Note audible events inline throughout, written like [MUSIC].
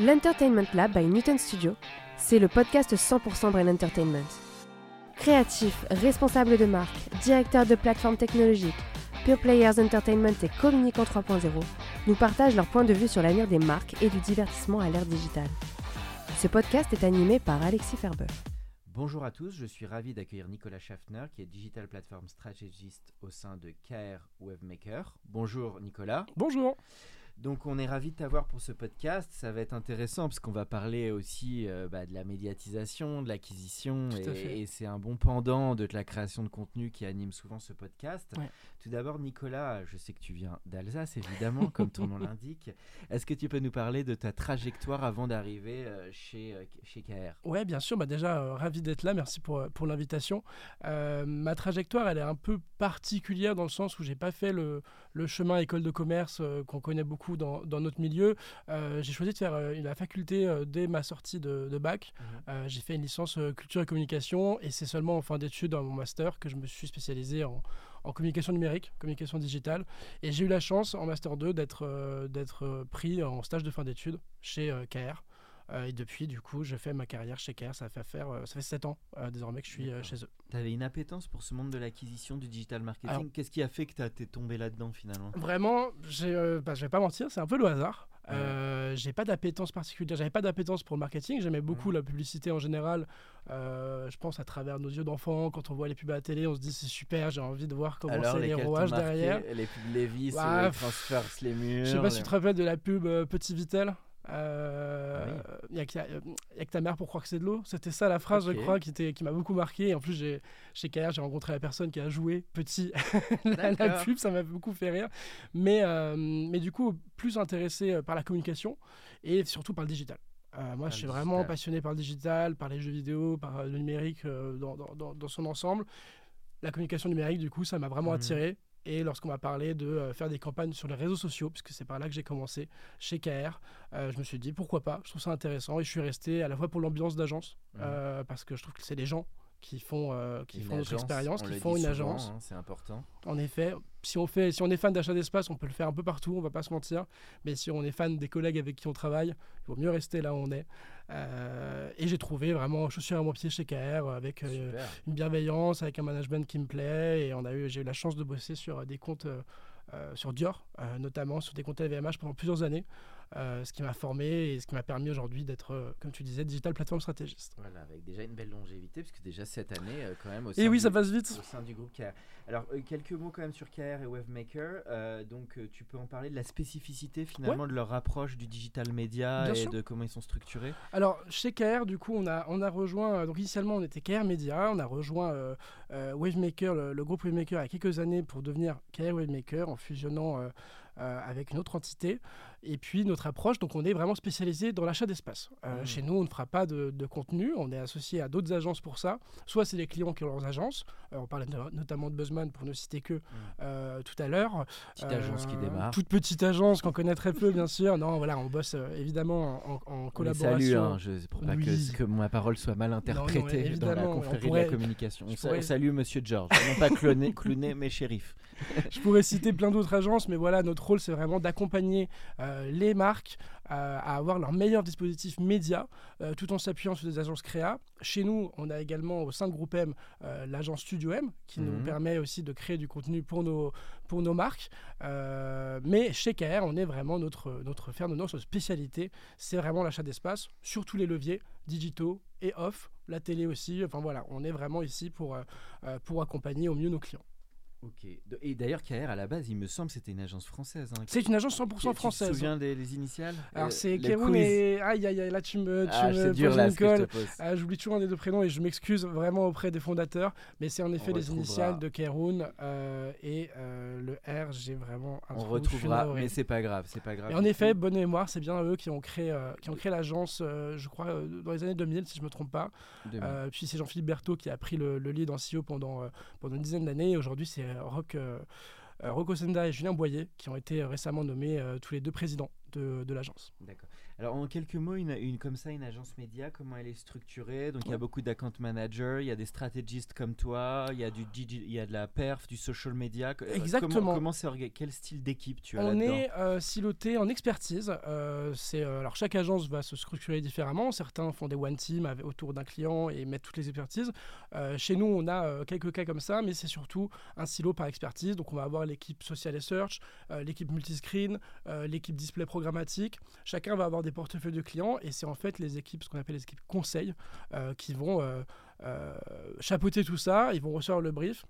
L'Entertainment Lab by Newton Studio, c'est le podcast 100% Brain Entertainment. Créatifs, responsables de marque, directeurs de plateformes technologiques, Pure Players Entertainment et Communicant 3.0 nous partagent leur point de vue sur l'avenir des marques et du divertissement à l'ère digitale. Ce podcast est animé par Alexis Ferber. Bonjour à tous, je suis ravi d'accueillir Nicolas Schaffner qui est Digital Platform Strategist au sein de KR Webmaker. Bonjour Nicolas. Bonjour. Donc on est ravi de t'avoir pour ce podcast. Ça va être intéressant parce qu'on va parler aussi euh, bah, de la médiatisation, de l'acquisition, et, et c'est un bon pendant de la création de contenu qui anime souvent ce podcast. Ouais. Tout d'abord, Nicolas, je sais que tu viens d'Alsace, évidemment, comme ton nom [LAUGHS] l'indique. Est-ce que tu peux nous parler de ta trajectoire avant d'arriver euh, chez, euh, chez KR Ouais, bien sûr. Bah déjà, euh, ravi d'être là. Merci pour, pour l'invitation. Ma trajectoire, elle est un peu particulière dans le sens où j'ai pas fait le, le chemin école de commerce qu'on connaît beaucoup dans, dans notre milieu. Euh, j'ai choisi de faire euh, la faculté euh, dès ma sortie de, de bac. Euh, j'ai fait une licence culture et communication et c'est seulement en fin d'études dans mon master que je me suis spécialisé en, en communication numérique, communication digitale. Et j'ai eu la chance en master 2 d'être euh, d'être pris en stage de fin d'études chez euh, KR. Euh, et depuis, du coup, je fais ma carrière chez KR. Ça fait, faire, euh, ça fait 7 ans euh, désormais que je suis chez eux. Tu avais une appétence pour ce monde de l'acquisition, du digital marketing. Qu'est-ce qui a fait que tu es tombé là-dedans finalement? Vraiment, j'ai, bah, je vais pas mentir, c'est un peu le hasard. Euh, j'ai pas d'appétence particulière, j'avais pas d'appétence pour le marketing, j'aimais beaucoup la publicité en général. Euh, je pense à travers nos yeux d'enfants, quand on voit les pubs à la télé, on se dit c'est super, j'ai envie de voir comment c'est les rouages marqué? derrière. Les pubs Levis, Bah, les Transfers, les murs. Je sais pas si les- tu te rappelles de la pub euh, Petit Vitel. Euh, Ah y a que- euh, a que ta mère pour croire que c'est de l'eau. C'était ça la phrase, je crois, qui, m'a beaucoup marqué. Et en plus, j'ai, chez KR, j'ai rencontré la personne qui a joué petit [LAUGHS] la, pub. Ça m'a beaucoup fait rire. Mais, euh, mais du coup, plus intéressé euh, par la communication et surtout par le digital. Euh, moi, je suis vraiment digital. passionné par le digital, par les jeux vidéo, par euh, le numérique euh, dans, dans- dans- dans son ensemble. La communication numérique, du coup, ça m'a vraiment Mhm. attiré. Et lorsqu'on m'a parlé de euh, faire des campagnes sur les réseaux sociaux, puisque c'est par là que j'ai commencé chez KR, euh, je me suis dit pourquoi pas, je trouve ça intéressant et je suis resté à la fois pour l'ambiance d'agence, Mhm. euh, parce que je trouve que c'est les gens qui font, euh, qui Une font notre agence, expérience, on qui font une souvent, agence. hein, c'est important. En effet, si on, fait, si on est fan d'achat d'espace, on peut le faire un peu partout, on va pas se mentir. Mais si on est fan des collègues avec qui on travaille, il vaut mieux rester là où on est. Euh, et j'ai trouvé vraiment chaussures à mon pied chez KR euh, avec euh, une bienveillance, avec un management qui me plaît. Et on a eu, j'ai eu la chance de bosser sur des comptes, sur Dior, notamment sur des comptes LVMH pendant plusieurs années. Euh, ce qui m'a formé et ce qui m'a permis aujourd'hui d'être, euh, comme tu disais, digital platform stratégiste. Voilà, avec déjà une belle longévité, puisque déjà cette année, euh, quand même, au Et sein oui, du- ça passe vite. au sein du groupe KR. Alors, quelques mots quand même sur KR et Wavemaker. Donc, tu peux en parler de la spécificité finalement de leur approche du digital média Bien et sûr. de comment ils sont structurés? Alors, chez KR, du coup, on a, on a rejoint. Donc, initialement, on était KR Media. On a rejoint Wavemaker, le, le groupe Wavemaker, il y a quelques années pour devenir KR Wavemaker en fusionnant euh, avec une autre entité. Et puis, notre approche, donc, on est vraiment spécialisé dans l'achat d'espace. Euh, Mhm. Chez nous, on ne fera pas de, de contenu. On est associé à d'autres agences pour ça. Soit c'est les clients qui ont leurs agences. Euh, on parlait no- notamment de Buzzman pour ne citer que euh, tout à l'heure. Petite agence qui démarre. Toute petite agence qu'on connaît très peu, bien sûr. Non, voilà, on bosse évidemment en, collaboration. salue, hein, je, pour pas que, Oui. que ma parole soit mal interprétée non, dans la confrérie de pourrait- la communication. On, pourrais- salue Monsieur George, non pas cloné, clowné, mais shérif. [LAUGHS] Je pourrais citer plein d'autres agences, mais voilà, notre rôle, c'est vraiment d'accompagner euh, les marques euh, à avoir leur meilleur dispositif média, euh, tout en s'appuyant sur des agences créa. Chez nous, on a également au sein de Groupe M euh, l'agence Studio M, qui nous Mhm. permet aussi de créer du contenu pour nos, pour nos marques. Euh, mais chez KR, on est vraiment notre, notre fer de lance, notre spécialité, c'est vraiment l'achat d'espace sur tous les leviers digitaux et off, la télé aussi. Enfin voilà, on est vraiment ici pour, euh, euh, pour accompagner au mieux nos clients. Ok. Et d'ailleurs, KR, à la base, il me semble, c'était une agence française. Hein. C'est une agence 100% Tu- française. Tu te souviens des les initiales? Alors Euh, c'est Kéroun et... Aïe, aïe, aïe, là tu me, tu Ah, me c'est dur là une que. Ah, J'oublie toujours un des deux prénoms et je m'excuse vraiment auprès des fondateurs, mais c'est en effet les retrouvera. initiales de Keroun euh, et euh, le R, j'ai vraiment un On trou, retrouvera, mais c'est pas grave, c'est pas grave. Et en effet, bonne mémoire, c'est bien eux qui ont créé, qui ont créé l'agence, je crois, dans les années 2000, si je me trompe pas. Puis c'est Jean-Philippe Berthaud qui a pris le, le lead en CEO pendant, pendant une dizaine d'années. Et aujourd'hui, c'est euh, Roch, euh, Rocco Senda et Julien Boyer qui ont été euh, récemment nommés tous les deux présidents de, l'agence. Alors en quelques mots, une, une comme ça, une agence média, comment elle est structurée? Donc il y a beaucoup d'account managers, il y a des stratégistes comme toi, il y a du digi- il y a de la perf, du social media. Euh, Exactement. Comment, comment c'est Quel style d'équipe tu as On est euh, siloté en expertise. Euh, c'est, euh, alors chaque agence va se structurer différemment. Certains font des one team avec- autour d'un client et mettent toutes les expertises. Chez nous, on a quelques cas comme ça, mais c'est surtout un silo par expertise. Donc on va avoir l'équipe social et search, l'équipe multiscreen, l'équipe display programmatique. Chacun va avoir des portefeuilles de clients et c'est en fait les équipes, ce qu'on appelle les équipes conseils, euh, qui vont euh, euh, chapeauter tout ça. Ils vont recevoir le brief.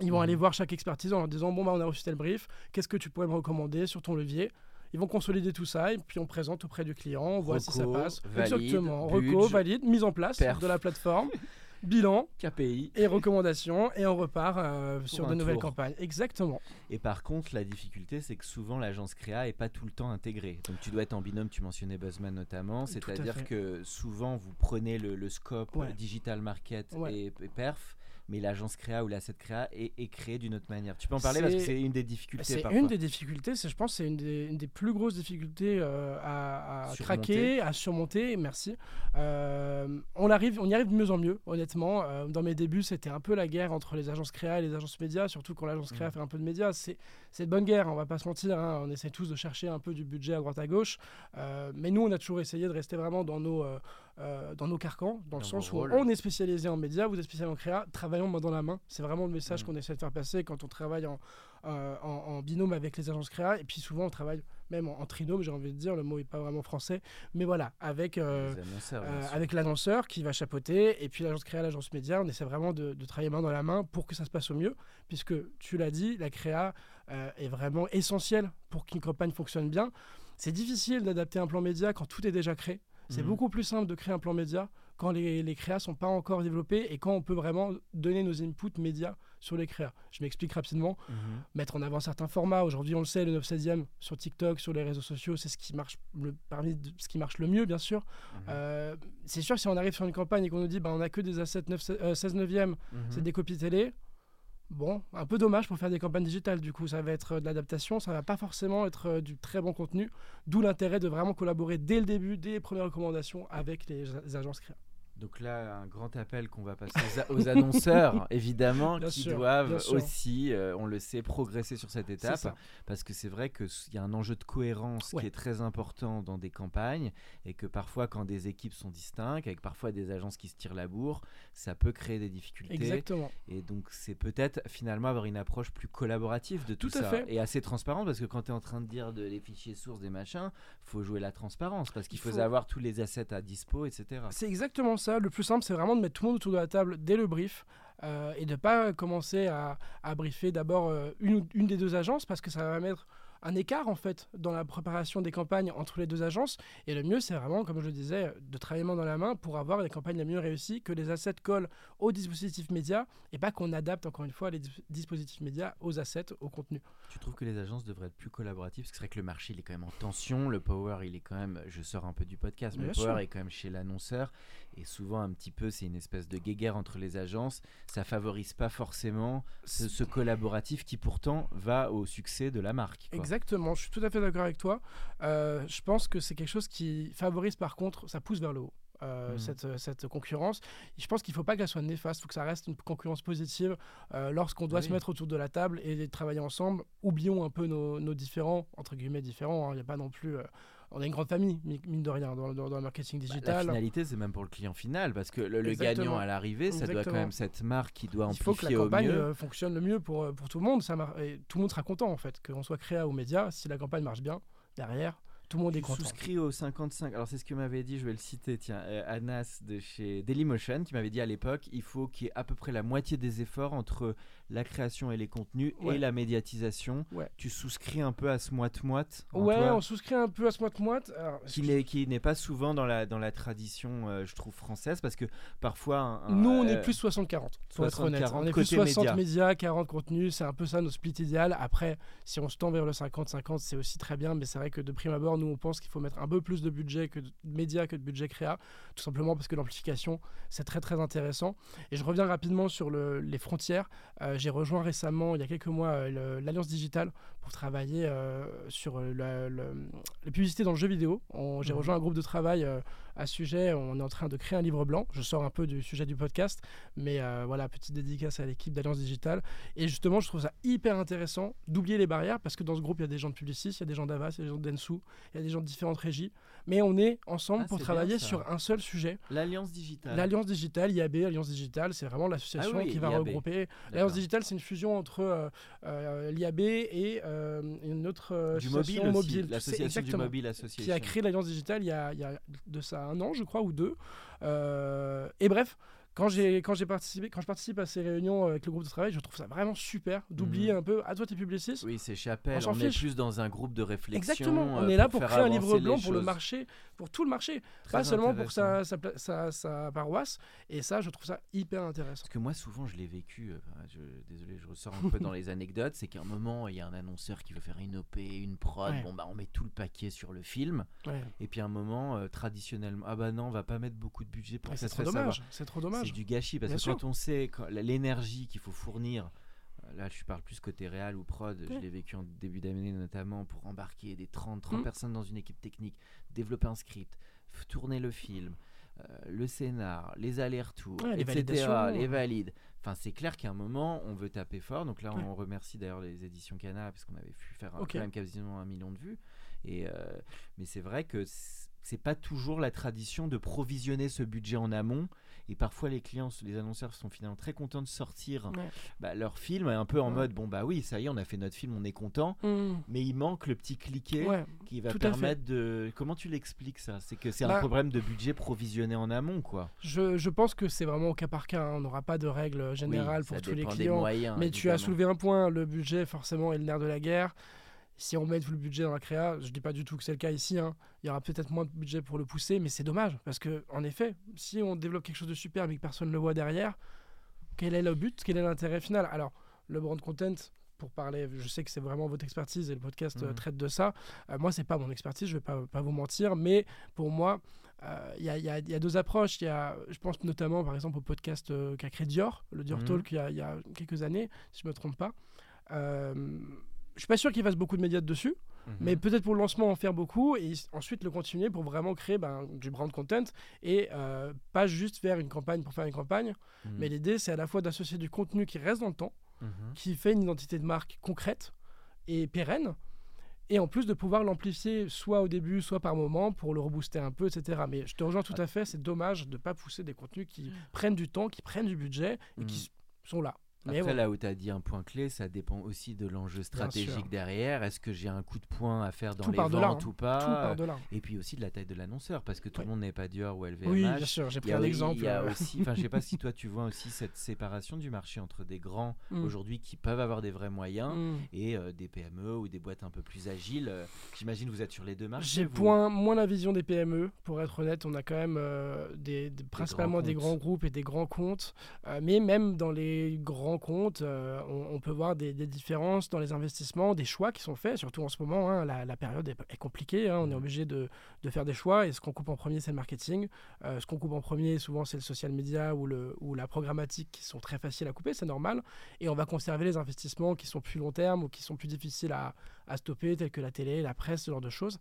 Ils vont Mhm. aller voir chaque expertise en leur disant bon bah on a reçu tel brief, qu'est-ce que tu pourrais me recommander sur ton levier? Ils vont consolider tout ça et puis on présente auprès du client, on voit si ça passe. valide, Exactement, budge, reco, valide, mise en place perf. de la plateforme, [LAUGHS] bilan KPI. et recommandations et on repart euh, sur de nouvelles tour. campagnes. Exactement. Et par contre, la difficulté, c'est que souvent l'agence créa est pas tout le temps intégrée. Donc tu dois être en binôme, tu mentionnais Buzzman notamment, c'est-à-dire que souvent vous prenez le, le scope Ouais. digital market Ouais. et, et perf, mais l'agence créa ou l'asset créa est, est créée d'une autre manière. Tu peux en parler parce que C'est- une des difficultés C'est une des difficultés, je pense, c'est une des, une des plus grosses difficultés euh, à, craquer, à surmonter. Merci. Euh, on arrive, on y arrive de mieux en mieux, honnêtement. Euh, dans mes débuts, c'était un peu la guerre entre les agences créa et les agences médias, surtout quand l'agence créa Mhm. fait un peu de médias. C'est, de bonne guerre, on va pas se mentir. hein. On essaie tous de chercher un peu du budget à droite à gauche, mais nous, on a toujours essayé de rester vraiment dans nos euh, dans nos carcans, dans, le Dans sens vos où rôles. on est spécialisé en médias, vous êtes spécialisé en créa, travaillons main dans la main. C'est vraiment le message Mhm. qu'on essaie de faire passer quand on travaille en, euh, en, en binôme avec les agences créa. Et puis souvent, on travaille même en, en trinôme, j'ai envie de dire, le mot n'est pas vraiment français. Mais voilà, avec, euh, avec l'annonceur qui va chapeauter, et puis l'agence créa, l'agence média, on essaie vraiment de, de travailler main dans la main pour que ça se passe au mieux. Puisque, tu l'as dit, la créa est vraiment essentielle pour qu'une campagne fonctionne bien. C'est difficile d'adapter un plan média quand tout est déjà créé. C'est Mhm. beaucoup plus simple de créer un plan média quand les, les créas sont pas encore développées et quand on peut vraiment donner nos inputs médias sur les créas. Je m'explique rapidement. Mhm. Mettre en avant certains formats. Aujourd'hui, on le sait, le 9 16e sur TikTok, sur les réseaux sociaux, c'est ce qui marche le, parmi ce qui marche le mieux, bien sûr. Mhm. Euh, c'est sûr, si on arrive sur une campagne et qu'on nous dit bah, on a que des assets 9, euh, 16 neuvième, Mhm. c'est des copies télé. Bon, un peu dommage pour faire des campagnes digitales. Du coup, ça va être euh, de l'adaptation, ça va pas forcément être euh, du très bon contenu. D'où l'intérêt de vraiment collaborer dès le début, dès les premières recommandations avec les, agences créa. Donc là, un grand appel qu'on va passer aux, [LAUGHS] annonceurs, évidemment, Bien qui sûr, doivent aussi, euh, on le sait, progresser sur cette étape. Parce que c'est vrai qu'il y a un enjeu de cohérence Ouais. qui est très important dans des campagnes et que parfois, quand des équipes sont distinctes, avec parfois des agences qui se tirent la bourre, ça peut créer des difficultés. Exactement. Et donc, c'est peut-être finalement avoir une approche plus collaborative de tout, Tout à ça fait. et assez transparente parce que quand tu es en train de dire de les fichiers sources, des machins, faut jouer la transparence parce qu'il Il faut, faut- avoir tous les assets à dispo, etc. C'est exactement ça. Le plus simple, c'est vraiment de mettre tout le monde autour de la table dès le brief. euh, et de ne pas commencer à, briefer d'abord euh, une des deux agences parce que ça va mettre un écart en fait dans la préparation des campagnes entre les deux agences et le mieux c'est vraiment comme je le disais de travailler main dans la main pour avoir les campagnes les mieux réussies que les assets collent aux dispositifs médias et pas qu'on adapte encore une fois les dis- dispositifs médias aux assets au contenu Tu trouves que les agences devraient être plus collaboratives? Parce que c'est vrai que le marché il est quand même en tension, le power il est quand même, je sors un peu du podcast, mais le power sûr. est quand même chez l'annonceur et souvent un petit peu c'est une espèce de guéguerre entre les agences, ça favorise pas forcément ce, ce collaboratif qui pourtant va au succès de la marque. quoi. Exactement, je suis tout à fait d'accord avec toi. Euh, je pense que c'est quelque chose qui favorise par contre, ça pousse vers le haut. euh, Mhm. cette, cette concurrence. Je pense qu'il ne faut pas qu'elle soit néfaste, il faut que ça reste une concurrence positive euh, lorsqu'on doit Oui. se mettre autour de la table et travailler ensemble. Oublions un peu nos, nos différents, entre guillemets différents, hein. il n'y a pas non plus... on a une grande famille, mi- mine de rien, dans, dans- dans le marketing Bah, la digital. finalité, c'est même pour le client final, parce que le, gagnant à l'arrivée, ça doit quand même cette marque qui doit il faut que la amplifier au campagne mieux. euh, fonctionne le mieux pour, euh, pour tout le monde. Ça mar- et tout le monde sera content en fait, qu'on soit créa ou média. Si la campagne marche bien, derrière, tout le monde est content. souscris au 55. Alors, c'est ce que m'avait dit, je vais le citer, tiens, euh, Anas de chez Dailymotion qui m'avait dit à l'époque il faut qu'il y ait à peu près la moitié des efforts entre la création et les contenus Ouais. et la médiatisation. Ouais. Tu souscris un peu à ce moite-moite Ouais, toi, on souscrit un peu à ce moite-moite. Qui n'est qui n'est pas souvent dans la dans la tradition euh, je trouve française parce que parfois un- Nous, on est euh, plus 60-40, pour être honnête. 60-40 On est plus côté 60 média. médias, 40 contenus, c'est un peu ça notre split idéal. Après, si on se tend vers le 50-50, c'est aussi très bien, mais c'est vrai que de prime abord, nous, on pense qu'il faut mettre un peu plus de budget que de médias que de budget créa, tout simplement parce que l'amplification, c'est très très intéressant. Et je reviens rapidement sur le- les frontières. Euh, J'ai rejoint récemment, il y a quelques mois, euh, l'Alliance Digitale pour travailler euh, sur la- les publicités dans le jeu vidéo. J'ai Mhm. rejoint un groupe de travail euh, à ce sujet. On est en train de créer un livre blanc. Je sors un peu du sujet du podcast, mais euh, voilà, petite dédicace à l'équipe d'Alliance Digitale. Et justement, je trouve ça hyper intéressant d'oublier les barrières parce que dans ce groupe, il y a des gens de Publicis, il y a des gens d'Avas, il y a des gens de Densu, il y a des gens de différentes régies. Mais on est ensemble Ah, pour travailler sur un seul sujet. l'alliance digitale. L'Alliance Digitale, IAB, Alliance Digitale, c'est vraiment l'association Ah oui, qui va IAB. regrouper. L'Alliance Digitale, c'est une fusion entre euh, euh, l'IAB et euh, une autre euh, du mobile association aussi, mobile. C'est l'association du mobile qui a association. créé l'Alliance Digitale il y, a, il y a de ça un an, je crois, ou deux. Euh, et bref, quand j'ai quand j'ai participé, quand je participe à ces réunions avec le groupe de travail, je trouve ça vraiment super d'oublier Mhm. un peu. À toi, t'es publiciste. Oui, c'est Chapelle. On On, est plus dans un groupe de réflexion. Exactement, on euh, est là pour créer un livre blanc pour le marché, pour tout le marché, Très pas seulement pour sa, sa, pla- sa- sa paroisse. Et ça, je trouve ça hyper intéressant. Parce que moi, souvent, je l'ai vécu. euh, je, désolé, je ressors un peu dans [LAUGHS] les anecdotes. C'est qu'à un moment, il y a un annonceur qui veut faire une OP, une prod. Ouais. Bon, bah, on met tout le paquet sur le film. Ouais. Et puis à un moment, euh, traditionnellement, ah bah non, on va pas mettre beaucoup de budget pour Ouais, que ça se fasse. C'est trop dommage. C'est du gâchis parce Bien que sûr. quand on sait l'énergie qu'il faut fournir, là je parle plus côté réal ou prod, je l'ai vécu en début d'année notamment pour embarquer des 30, 30 Mm. personnes dans une équipe technique, développer un script, tourner le film, euh, le scénar, les allers-retours, Ouais, etc., les valides. Enfin, c'est clair qu'à un moment, on veut taper fort. Donc là, Ouais. on remercie d'ailleurs les éditions Cana parce qu'on avait pu faire quand même quasiment un million de vues. Et, euh, mais c'est vrai que c'est pas toujours la tradition de provisionner ce budget en amont. Et parfois, les clients, les annonceurs sont finalement très contents de sortir Ouais. bah, leur film un peu en Ouais. mode bon, bah oui, ça y est, on a fait notre film, on est content. Mmh. Mais il manque le petit cliquet Ouais. qui va permettre de. Comment tu l'expliques ça? C'est que c'est Bah- un problème de budget provisionné en amont, quoi. Je, je pense que c'est vraiment au cas par cas. hein. On n'aura pas de règle générale pour tous les clients. moyens, Mais tu as soulevé un point, le budget forcément est le nerf de la guerre. Si on met tout le budget dans la créa, je dis pas du tout que c'est le cas ici, hein, il y aura peut-être moins de budget pour le pousser, mais c'est dommage parce que en effet, si on développe quelque chose de super mais que personne ne le voit derrière, quel est le but, quel est l'intérêt final? Alors, le brand content, pour parler, je sais que c'est vraiment votre expertise et le podcast euh, Mhm. traite de ça. Euh, moi, c'est pas mon expertise, je vais pas, pas vous mentir, mais pour moi, euh, il y, a, y y deux approches. Y a, je pense notamment, par exemple, au podcast euh, qu'a créé Dior, le Dior Mhm. Talk, il y, a, il y a quelques années, si je me trompe pas. Euh, je suis pas sûr qu'il fasse beaucoup de médias dessus, Mhm. mais peut-être pour le lancement en faire beaucoup et ensuite le continuer pour vraiment créer ben, du brand content et euh, pas juste faire une campagne pour faire une campagne. Mhm. Mais l'idée, c'est à la fois d'associer du contenu qui reste dans le temps, Mhm. qui fait une identité de marque concrète et pérenne. Et en plus de pouvoir l'amplifier soit au début, soit par moment pour le rebooster un peu, etc. Mais je te rejoins tout à fait, c'est dommage de ne pas pousser des contenus qui prennent du temps, qui prennent du budget et qui s- sont là. Après, voilà. là où tu as dit un point clé, ça dépend aussi de l'enjeu stratégique derrière. Est-ce que j'ai un coup de poing à faire dans Tout les de là, ventes hein. ou pas Tout part de là. Et puis aussi de la taille de l'annonceur, parce que tout Ouais. le monde n'est pas Dior ou LVMH. Oui, bien sûr, j'ai pris un exemple. il y a euh, aussi, enfin, je sais pas si [LAUGHS] toi tu vois aussi cette séparation du marché entre des grands Mm. aujourd'hui qui peuvent avoir des vrais moyens Mm. et euh, des PME ou des boîtes un peu plus agiles. Euh, J'imagine vous êtes sur les deux marchés. J'ai vous moins la vision des PME, pour être honnête. On a quand même euh, des, des- principalement des grands groupes et des grands comptes. Euh, mais même dans les grands comptes, euh, on, on peut voir des, des différences dans les investissements, des choix qui sont faits, surtout en ce moment. hein, la, la période est, est compliquée. hein, on est obligé de, de faire des choix. Et ce qu'on coupe en premier, c'est le marketing. Euh, ce qu'on coupe en premier, souvent, c'est le social media ou, le, ou la programmatique qui sont très faciles à couper, c'est normal. Et on va conserver les investissements qui sont plus long terme ou qui sont plus difficiles à, à stopper, tels que la télé, la presse, ce genre de choses.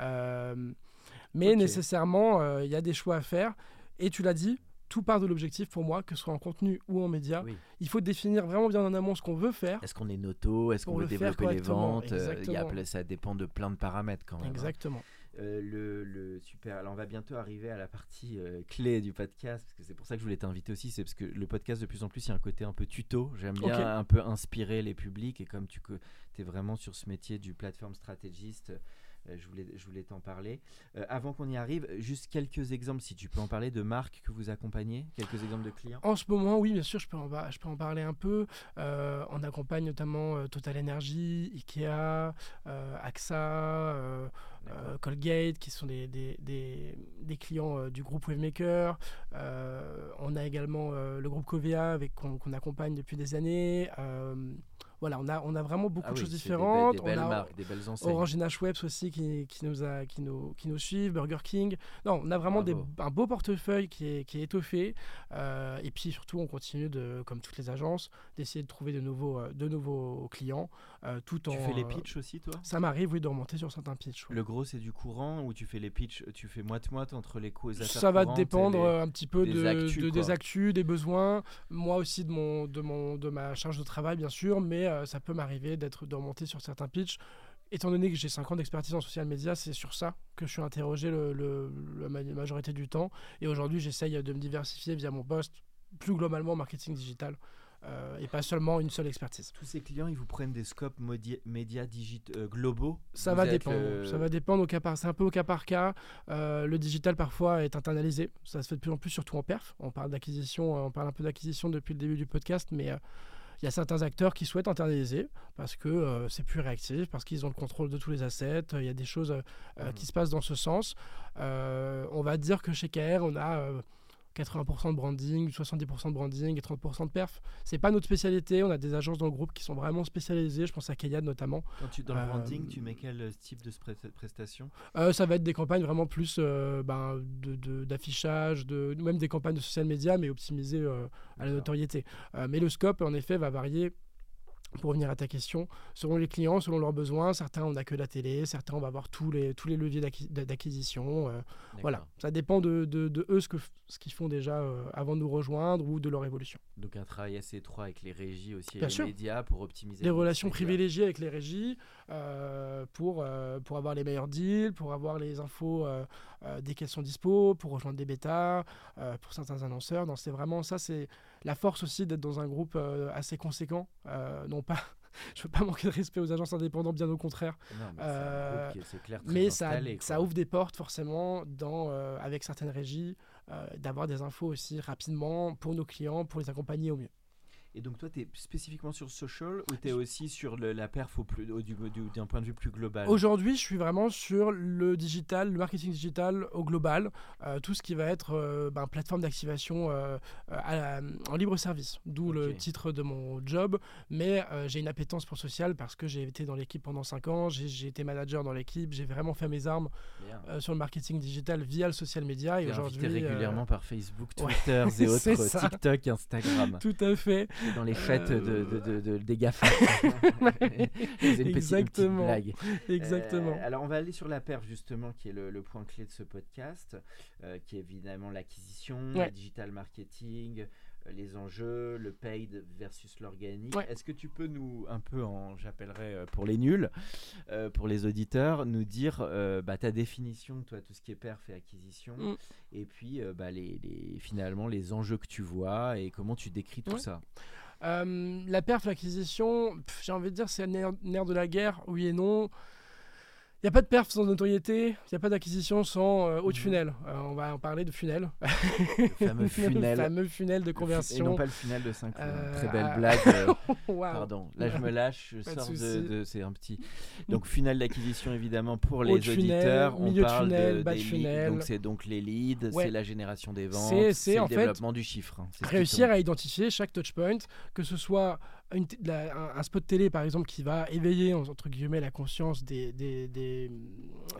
Euh, mais nécessairement, il y a des choix à faire. Et tu l'as dit, tout part de l'objectif pour moi, que ce soit en contenu ou en média. Oui. Il faut définir vraiment bien en amont ce qu'on veut faire. Est-ce qu'on est noto? Est-ce qu'on veut développer les ventes? Euh, il y a Ça dépend de plein de paramètres quand même. hein. Exactement. Euh, le, le- super. Alors on va bientôt arriver à la partie euh, clé du podcast parce que c'est pour ça que je voulais t'inviter aussi. C'est parce que le podcast de plus en plus il y a un côté un peu tuto. J'aime bien un peu inspirer les publics et comme tu es vraiment sur ce métier du plateforme stratégiste. Euh, je voulais, je voulais t'en parler. Euh, avant qu'on y arrive, juste quelques exemples, si tu peux en parler, de marques que vous accompagnez, quelques exemples de clients. En ce moment, oui, bien sûr, je peux en, je peux en parler un peu. Euh, on accompagne notamment Total Energy, Ikea, AXA, Colgate, qui sont des, des, des, clients du groupe Wavemaker. on a également le groupe Covea, avec qu'on accompagne depuis des années. Voilà, on a, on a vraiment beaucoup ah de choses différentes. Des, belles on a marques, des belles enseignes. Orange et Nash Webs aussi qui, qui, nous a, qui, nous, qui nous suivent, Burger King. Non, on a vraiment des, un beau portefeuille qui est, qui est étoffé. Euh, et puis surtout, on continue, de, comme toutes les agences, d'essayer de trouver de nouveaux, euh, de nouveaux clients. Euh, tout tu en, fais les pitchs aussi, toi? Ça m'arrive, oui, de remonter sur certains pitchs. Le gros, c'est du courant ou tu fais les pitchs, tu fais moite-moite entre les coûts et Ça va dépendre un petit peu des, de, actus, de, des actus, des besoins. Moi aussi, de, mon, de, mon, de ma charge de travail, bien sûr, mais ça peut m'arriver d'être de remonter sur certains pitchs. Étant donné que j'ai 5 ans d'expertise en social media, c'est sur ça que je suis interrogé le, la majorité du temps. Et aujourd'hui, j'essaye de me diversifier via mon poste, plus globalement marketing digital. Euh, et pas seulement une seule expertise. Tous ces clients, ils vous prennent des scopes médias euh, globaux? Ça va dépendre. Ça va dépendre au cas par. C'est un peu au cas par cas. Euh, le digital parfois est internalisé. Ça se fait de plus en plus, surtout en perf. On parle d'acquisition, on parle un peu d'acquisition depuis le début du podcast, mais il y a certains acteurs qui souhaitent internaliser parce que euh, c'est plus réactif, parce qu'ils ont le contrôle de tous les assets. Il y a des choses euh, euh, qui se passent dans ce sens. on va dire que chez KR, on a 80% de branding, 70% de branding et 30% de perf. C'est pas notre spécialité. On a des agences dans le groupe qui sont vraiment spécialisées. Je pense à Kayad notamment. Quand tu dans le branding, tu mets quel type de prestation? Ça va être des campagnes vraiment plus ben, d'affichage, de, de, même des campagnes de social media, mais optimisées à la notoriété. mais le scope, en effet, va varier pour revenir à ta question, selon les clients, selon leurs besoins, certains on n'a que la télé, certains on va avoir tous les, tous les leviers d'acquisition. Euh, voilà, ça dépend de, de, eux ce qu'ils ce qu'ils font déjà euh, avant de nous rejoindre ou de leur évolution. Donc un travail assez étroit avec les régies aussi et les médias pour optimiser. Des relations privilégiées avec les régies euh, pour, pour avoir les meilleurs deals, pour avoir les infos dès qu'elles sont dispo, pour rejoindre des bêtas, pour certains annonceurs. C'est vraiment ça, c'est la force aussi d'être dans un groupe assez conséquent. non pas [LAUGHS] je veux pas manquer de respect aux agences indépendantes, bien au contraire. mais, ça, ça, ouvre des portes forcément dans, euh, avec certaines régies, euh, d'avoir des infos aussi rapidement pour nos clients, pour les accompagner au mieux. Et donc toi, tu es spécifiquement sur social ou tu es aussi sur la perf au d'un point de vue plus global? Aujourd'hui, je suis vraiment sur le digital, le marketing digital au global, euh, tout ce qui va être euh, ben, plateforme d'activation euh, en libre service, d'où le titre de mon job. Mais j'ai une appétence pour social parce que j'ai été dans l'équipe pendant 5 ans, j'ai été manager dans l'équipe, j'ai vraiment fait mes armes sur le marketing digital via le social media. Et aujourd'hui, régulièrement par Facebook, Twitter [LAUGHS] et autres, TikTok, Instagram. Tout à fait dans les fêtes de, de, de, des GAFA. [LAUGHS] Exactement. Exactement. Euh, alors, on va aller sur la perf, justement, qui est le, point clé de ce podcast, euh, qui est évidemment l'acquisition, le digital marketing, euh, les enjeux, le paid versus l'organique. Est-ce que tu peux nous, un peu en, j'appellerais euh, pour les nuls, euh, pour les auditeurs, nous dire bah, ta définition, toi, tout ce qui est perf et acquisition, mm. et puis bah, les, les, finalement les enjeux que tu vois et comment tu décris tout ça? La perf, l'acquisition, j'ai envie de dire c'est un nerf de la guerre, oui et non. N'y a pas de perf sans notoriété, il n'y a pas d'acquisition sans euh, haut de mhm. funnel. Euh, on va en parler de funnel. Le fameux [LAUGHS] funnel. le fameux funnel de conversion. Et non pas le funnel de 5 euh, Très belle ah. blague. [LAUGHS] Pardon, là je me lâche, je sors de, C'est un petit. Donc funnel d'acquisition évidemment pour les auditeurs. on parle de, bas de funnel. Donc c'est donc les leads, c'est la génération des ventes, c'est le développement du chiffre. Hein. Réussir à identifier chaque touchpoint, que ce soit un, spot télé, par exemple, qui va éveiller, entre guillemets, la conscience des, des,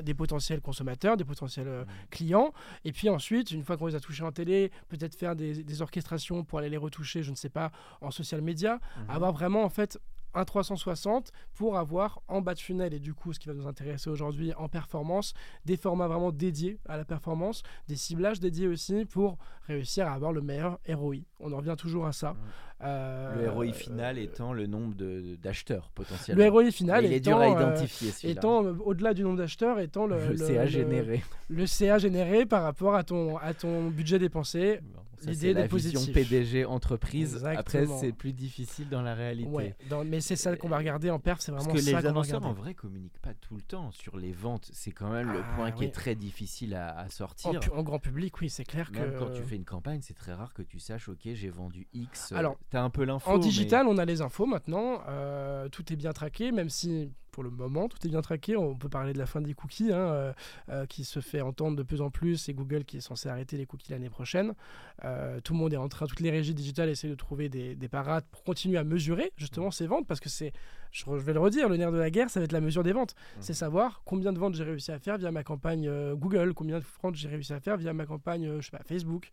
des, potentiels consommateurs, des potentiels euh, mmh. clients. Et puis ensuite, une fois qu'on les a touchés en télé, peut-être faire des, orchestrations pour aller les retoucher, je ne sais pas, en social media. Mmh. Avoir vraiment, en fait, un 360 pour avoir en bas de funnel et du coup ce qui va nous intéresser aujourd'hui en performance des formats vraiment dédiés à la performance des ciblages dédiés aussi pour réussir à avoir le meilleur ROI on en revient toujours à ça mmh. Euh, le ROI final étant le nombre d'acheteurs potentiellement. Le ROI final il est dur à identifier. étant euh, au-delà du nombre d'acheteurs, étant le, le, CA généré. Le, CA généré par rapport à ton, à ton budget dépensé l'idée la vision PDG entreprise. Après, c'est plus difficile dans la réalité. Ouais, mais c'est ça qu'on va regarder en perf, c'est vraiment Parce que les annonceurs en vrai communiquent pas tout le temps sur les ventes. C'est quand même le ah point qui est très difficile à, sortir. En, grand public, oui, c'est clair même que quand tu fais une campagne, c'est très rare que tu saches, ok, j'ai vendu X. Alors, tu as un peu l'info. En digital, on a les infos maintenant. Euh, tout est bien traqué, même si pour le moment, tout est bien traqué. On peut parler de la fin des cookies, hein, euh, euh, qui se fait entendre de plus en plus, et Google qui est censé arrêter les cookies l'année prochaine. Euh, tout le monde est en train, toutes les régies digitales essaient de trouver des, parades pour continuer à mesurer justement ces ventes, parce que c'est, je, vais le redire, le nerf de la guerre, ça va être la mesure des ventes. Mmh. C'est savoir combien de ventes j'ai réussi à faire via ma campagne Google, combien de ventes j'ai réussi à faire via ma campagne, je sais pas, Facebook.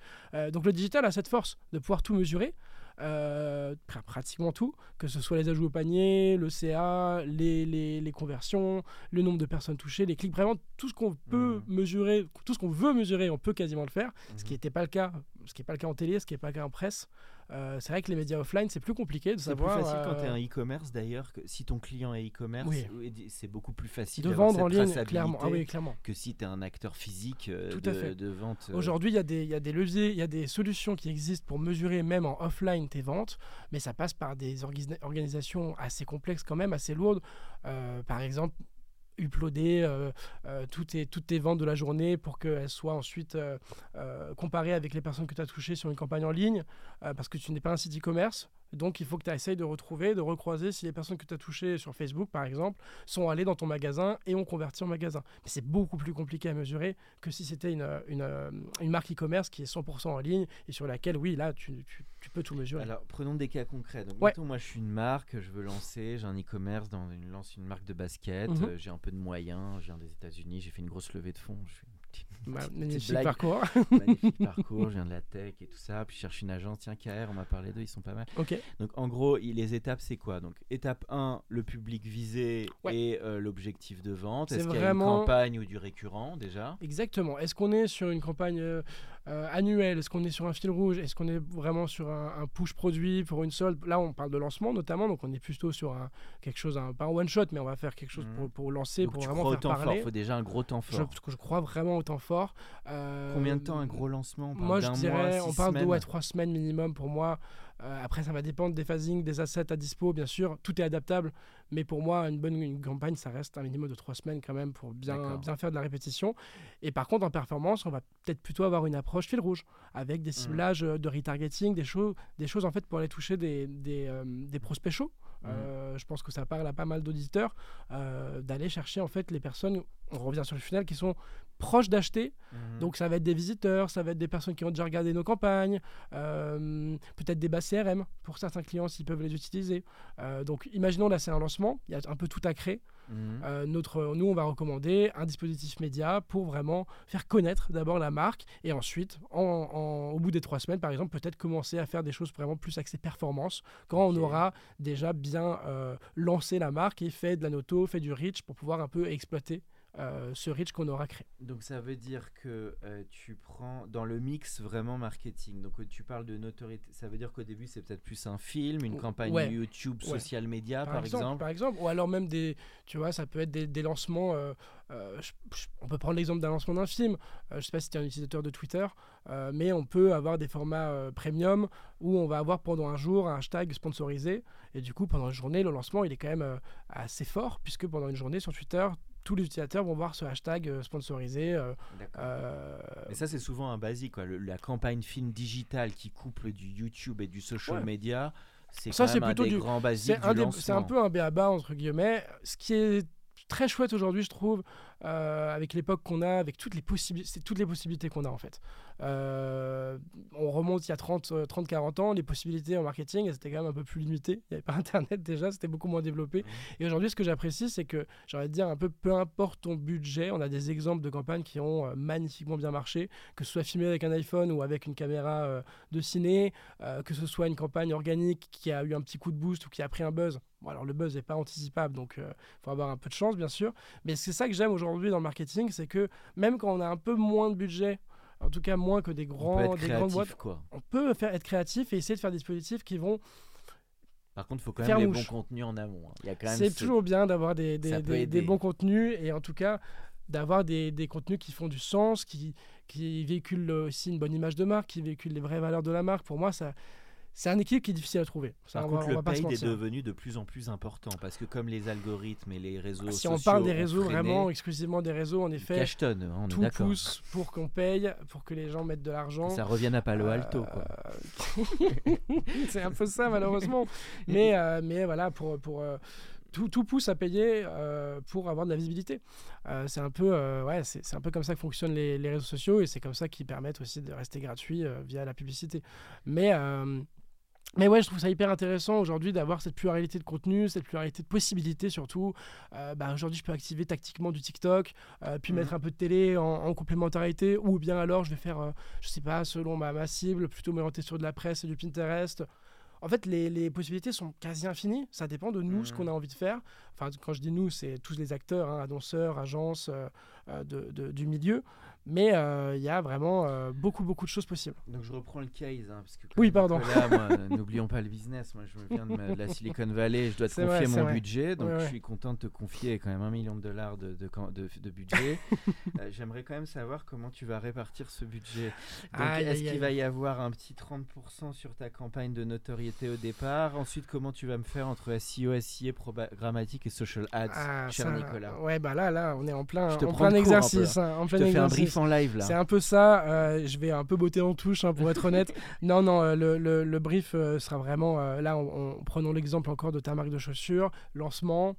donc le digital a cette force de pouvoir tout mesurer. Euh, pratiquement tout, que ce soit les ajouts au panier, le CA, les, les, les, conversions, le nombre de personnes touchées, les clics, vraiment tout ce qu'on peut mmh. mesurer, tout ce qu'on veut mesurer, on peut quasiment le faire, ce qui n'était mmh. pas le cas, ce qui n'est pas le cas en télé, ce qui n'est pas le cas en presse. Euh, c'est vrai que les médias offline, c'est plus compliqué de savoir. C'est plus facile quand tu es un euh, e-commerce d'ailleurs. Que si ton client est e-commerce, c'est beaucoup plus facile de vendre en ligne, clairement. Ah oui, clairement. Que si tu es un acteur physique euh, de, de, vente. Aujourd'hui, il y, y, a des leviers, il y a des solutions qui existent pour mesurer même en offline tes ventes, mais ça passe par des organisations assez complexes quand même, assez lourdes. par exemple, uploader euh, euh, toutes, tes, ventes de la journée pour qu'elles soient ensuite euh, comparées avec les personnes que tu as touchées sur une campagne en ligne, parce que tu n'es pas un site e-commerce. Donc il faut que tu essayes de retrouver, de recroiser si les personnes que tu as touchées sur Facebook, par exemple, sont allées dans ton magasin et ont converti en magasin. Mais c'est beaucoup plus compliqué à mesurer que si c'était une, une, une, marque e-commerce qui est 100% en ligne et sur laquelle, oui, là, tu, tu, tu, peux tout mesurer. Alors prenons des cas concrets. Donc, mettons, moi je suis une marque, je veux lancer, j'ai un e-commerce, dans une, lance une marque de basket, mhm. euh, j'ai un peu de moyens, je viens des États-Unis, j'ai fait une grosse levée de fonds, je suis magnifique parcours. [LAUGHS] magnifique [LAUGHS] parcours, je viens de la tech et tout ça. Puis je cherche une agence, tiens, KR, on m'a parlé d'eux, ils sont pas mal. Ok. Donc en gros, les étapes, c'est quoi? Donc étape 1, le public visé et euh, l'objectif de vente. Est-ce qu'il y a une campagne ou du récurrent déjà? Exactement. Est-ce qu'on est sur une campagne euh, euh, annuel Est-ce qu'on est sur un fil rouge? Est-ce qu'on est vraiment sur un, push produit pour une solde? Là, on parle de lancement notamment, donc on est plutôt sur un, quelque chose, un, pas un one shot, mais on va faire quelque chose pour, pour, lancer, pour vraiment faire parler. Il faut déjà un gros temps fort. Je, je crois vraiment au temps fort. Euh, Combien de temps un gros lancement? Moi, je dirais, on parle de ouais, trois semaines minimum pour moi. Euh, après, ça va dépendre des phasings, des assets à dispo, bien sûr. Tout est adaptable. Mais pour moi, une bonne campagne, ça reste un minimum de trois semaines quand même pour bien, bien faire de la répétition. Et par contre, en performance, on va peut-être plutôt avoir une approche fil rouge avec des mmh. ciblages euh, de retargeting, des choses, des choses en fait pour aller toucher des, des, euh, des prospects chauds. Mmh. je pense que ça parle à pas mal d'auditeurs d'aller chercher en fait les personnes, on revient sur le final, qui sont proches d'acheter. Mhm. Donc ça va être des visiteurs, ça va être des personnes qui ont déjà regardé nos campagnes, euh, peut-être des bas CRM pour certains clients s'ils peuvent les utiliser. Euh, donc imaginons là c'est un lancement, il y a un peu tout à créer. Mhm. Euh, notre, nous, on va recommander un dispositif média pour vraiment faire connaître d'abord la marque et ensuite, au bout des trois semaines, par exemple, peut-être commencer à faire des choses vraiment plus axées performance quand on aura déjà bien lancé la marque et fait de la noto, fait du reach pour pouvoir un peu exploiter euh, ce reach qu'on aura créé. Donc ça veut dire que euh, tu prends dans le mix vraiment marketing. Donc euh, tu parles de notoriété. Ça veut dire qu'au début c'est peut-être plus un film, une campagne YouTube, social media par, exemple, Par exemple, ou alors même des, tu vois, ça peut être des, lancements. on peut prendre l'exemple d'un lancement d'un film. je sais pas si tu es un utilisateur de Twitter, mais on peut avoir des formats premium où on va avoir pendant un jour un hashtag sponsorisé. Et du coup, pendant une journée, le lancement il est quand même assez fort puisque pendant une journée sur Twitter, tous les utilisateurs vont voir ce hashtag euh, sponsorisé. Euh, euh, Mais ça, c'est souvent un basique. Quoi. la campagne film digital qui couple du YouTube et du social media, c'est ça, c'est plutôt un des du, grands basiques. C'est un, un, peu un béaba, entre guillemets. Ce qui est très chouette aujourd'hui, je trouve, euh, avec l'époque qu'on a, avec toutes les, possibilités, toutes les possibilités qu'on a en fait. Euh, on remonte il y a 30-40 ans, les possibilités en marketing, elles étaient quand même un peu plus limitées. Il n'y avait pas [LAUGHS] Internet déjà, c'était beaucoup moins développé. Mmh. Et aujourd'hui, ce que j'apprécie, c'est que, j'aurais dire, un peu peu importe ton budget, on a des exemples de campagnes qui ont euh, magnifiquement bien marché, que ce soit filmé avec un iPhone ou avec une caméra de ciné, que ce soit une campagne organique qui a eu un petit coup de boost ou qui a pris un buzz. Bon, alors le buzz n'est pas anticipable, donc il faut avoir un peu de chance, bien sûr. Mais c'est ça que j'aime aujourd'hui dans le marketing, c'est que même quand on a un peu moins de budget, en tout cas moins que des, grands, des grandes boîtes, quoi. on peut faire, être créatif et essayer de faire des dispositifs qui vont par contre, il faut quand même des bons contenus en amont. Hein. C'est toujours bien d'avoir des, des, des, bons contenus et en tout cas, d'avoir des, des, contenus qui font du sens, qui, qui véhiculent aussi une bonne image de marque, qui véhiculent les vraies valeurs de la marque. Pour moi, ça, c'est un équilibre qui est difficile à trouver. Par contre, le paid est devenu de plus en plus important parce que comme les algorithmes et les réseaux si sociaux on parle des réseaux, vraiment exclusivement des réseaux, en effet, hein, on tout pousse pour qu'on paye, pour que les gens mettent de l'argent. Ça revienne à Palo Alto, quoi. Euh, [LAUGHS] c'est un peu ça, malheureusement. [LAUGHS] mais, euh, mais voilà, pour, pour euh, tout, tout, pousse à payer pour avoir de la visibilité. c'est un peu, ouais, c'est un peu comme ça que fonctionnent les, les réseaux sociaux et c'est comme ça qu'ils permettent aussi de rester gratuits via la publicité. Mais mais ouais, je trouve ça hyper intéressant aujourd'hui d'avoir cette pluralité de contenu, cette pluralité de possibilités surtout. Euh, bah, aujourd'hui, je peux activer tactiquement du TikTok, euh, puis mettre mhm. un peu de télé en, complémentarité, ou bien alors je vais faire, euh, je sais pas, selon ma, ma cible, plutôt m'orienter sur de la presse et du Pinterest. En fait, les, les, possibilités sont quasi infinies. Ça dépend de nous, ce qu'on a mhm. envie de faire. Enfin, quand je dis nous, c'est tous les acteurs, hein, annonceurs, agences de, de, du milieu. Mais euh, il y a vraiment euh, beaucoup, beaucoup de choses possibles. Donc je reprends le case. Hein, parce que oui, pardon. [LAUGHS] n'oublions pas le business. Moi, je viens de, la Silicon Valley. Je dois te confier mon budget. Donc je suis content de te confier quand même un million de dollars de, de, budget. [LAUGHS] Euh, j'aimerais quand même savoir comment tu vas répartir ce budget. Est-ce qu'il va y avoir un petit 30% sur ta campagne de notoriété au départ? Ensuite, comment tu vas me faire entre SEO, SIA, programmatique et social ads, ah, cher Nicolas? Ouais, bah là, là, on est en plein, en plein exercice. Hein, en plein je te fais un brief en live là. C'est un peu ça. Euh, je vais un peu botter en touche hein, pour être honnête. [LAUGHS] non, non, euh, le, le, brief euh, sera vraiment là. On, prenons l'exemple encore de ta marque de chaussures, lancement.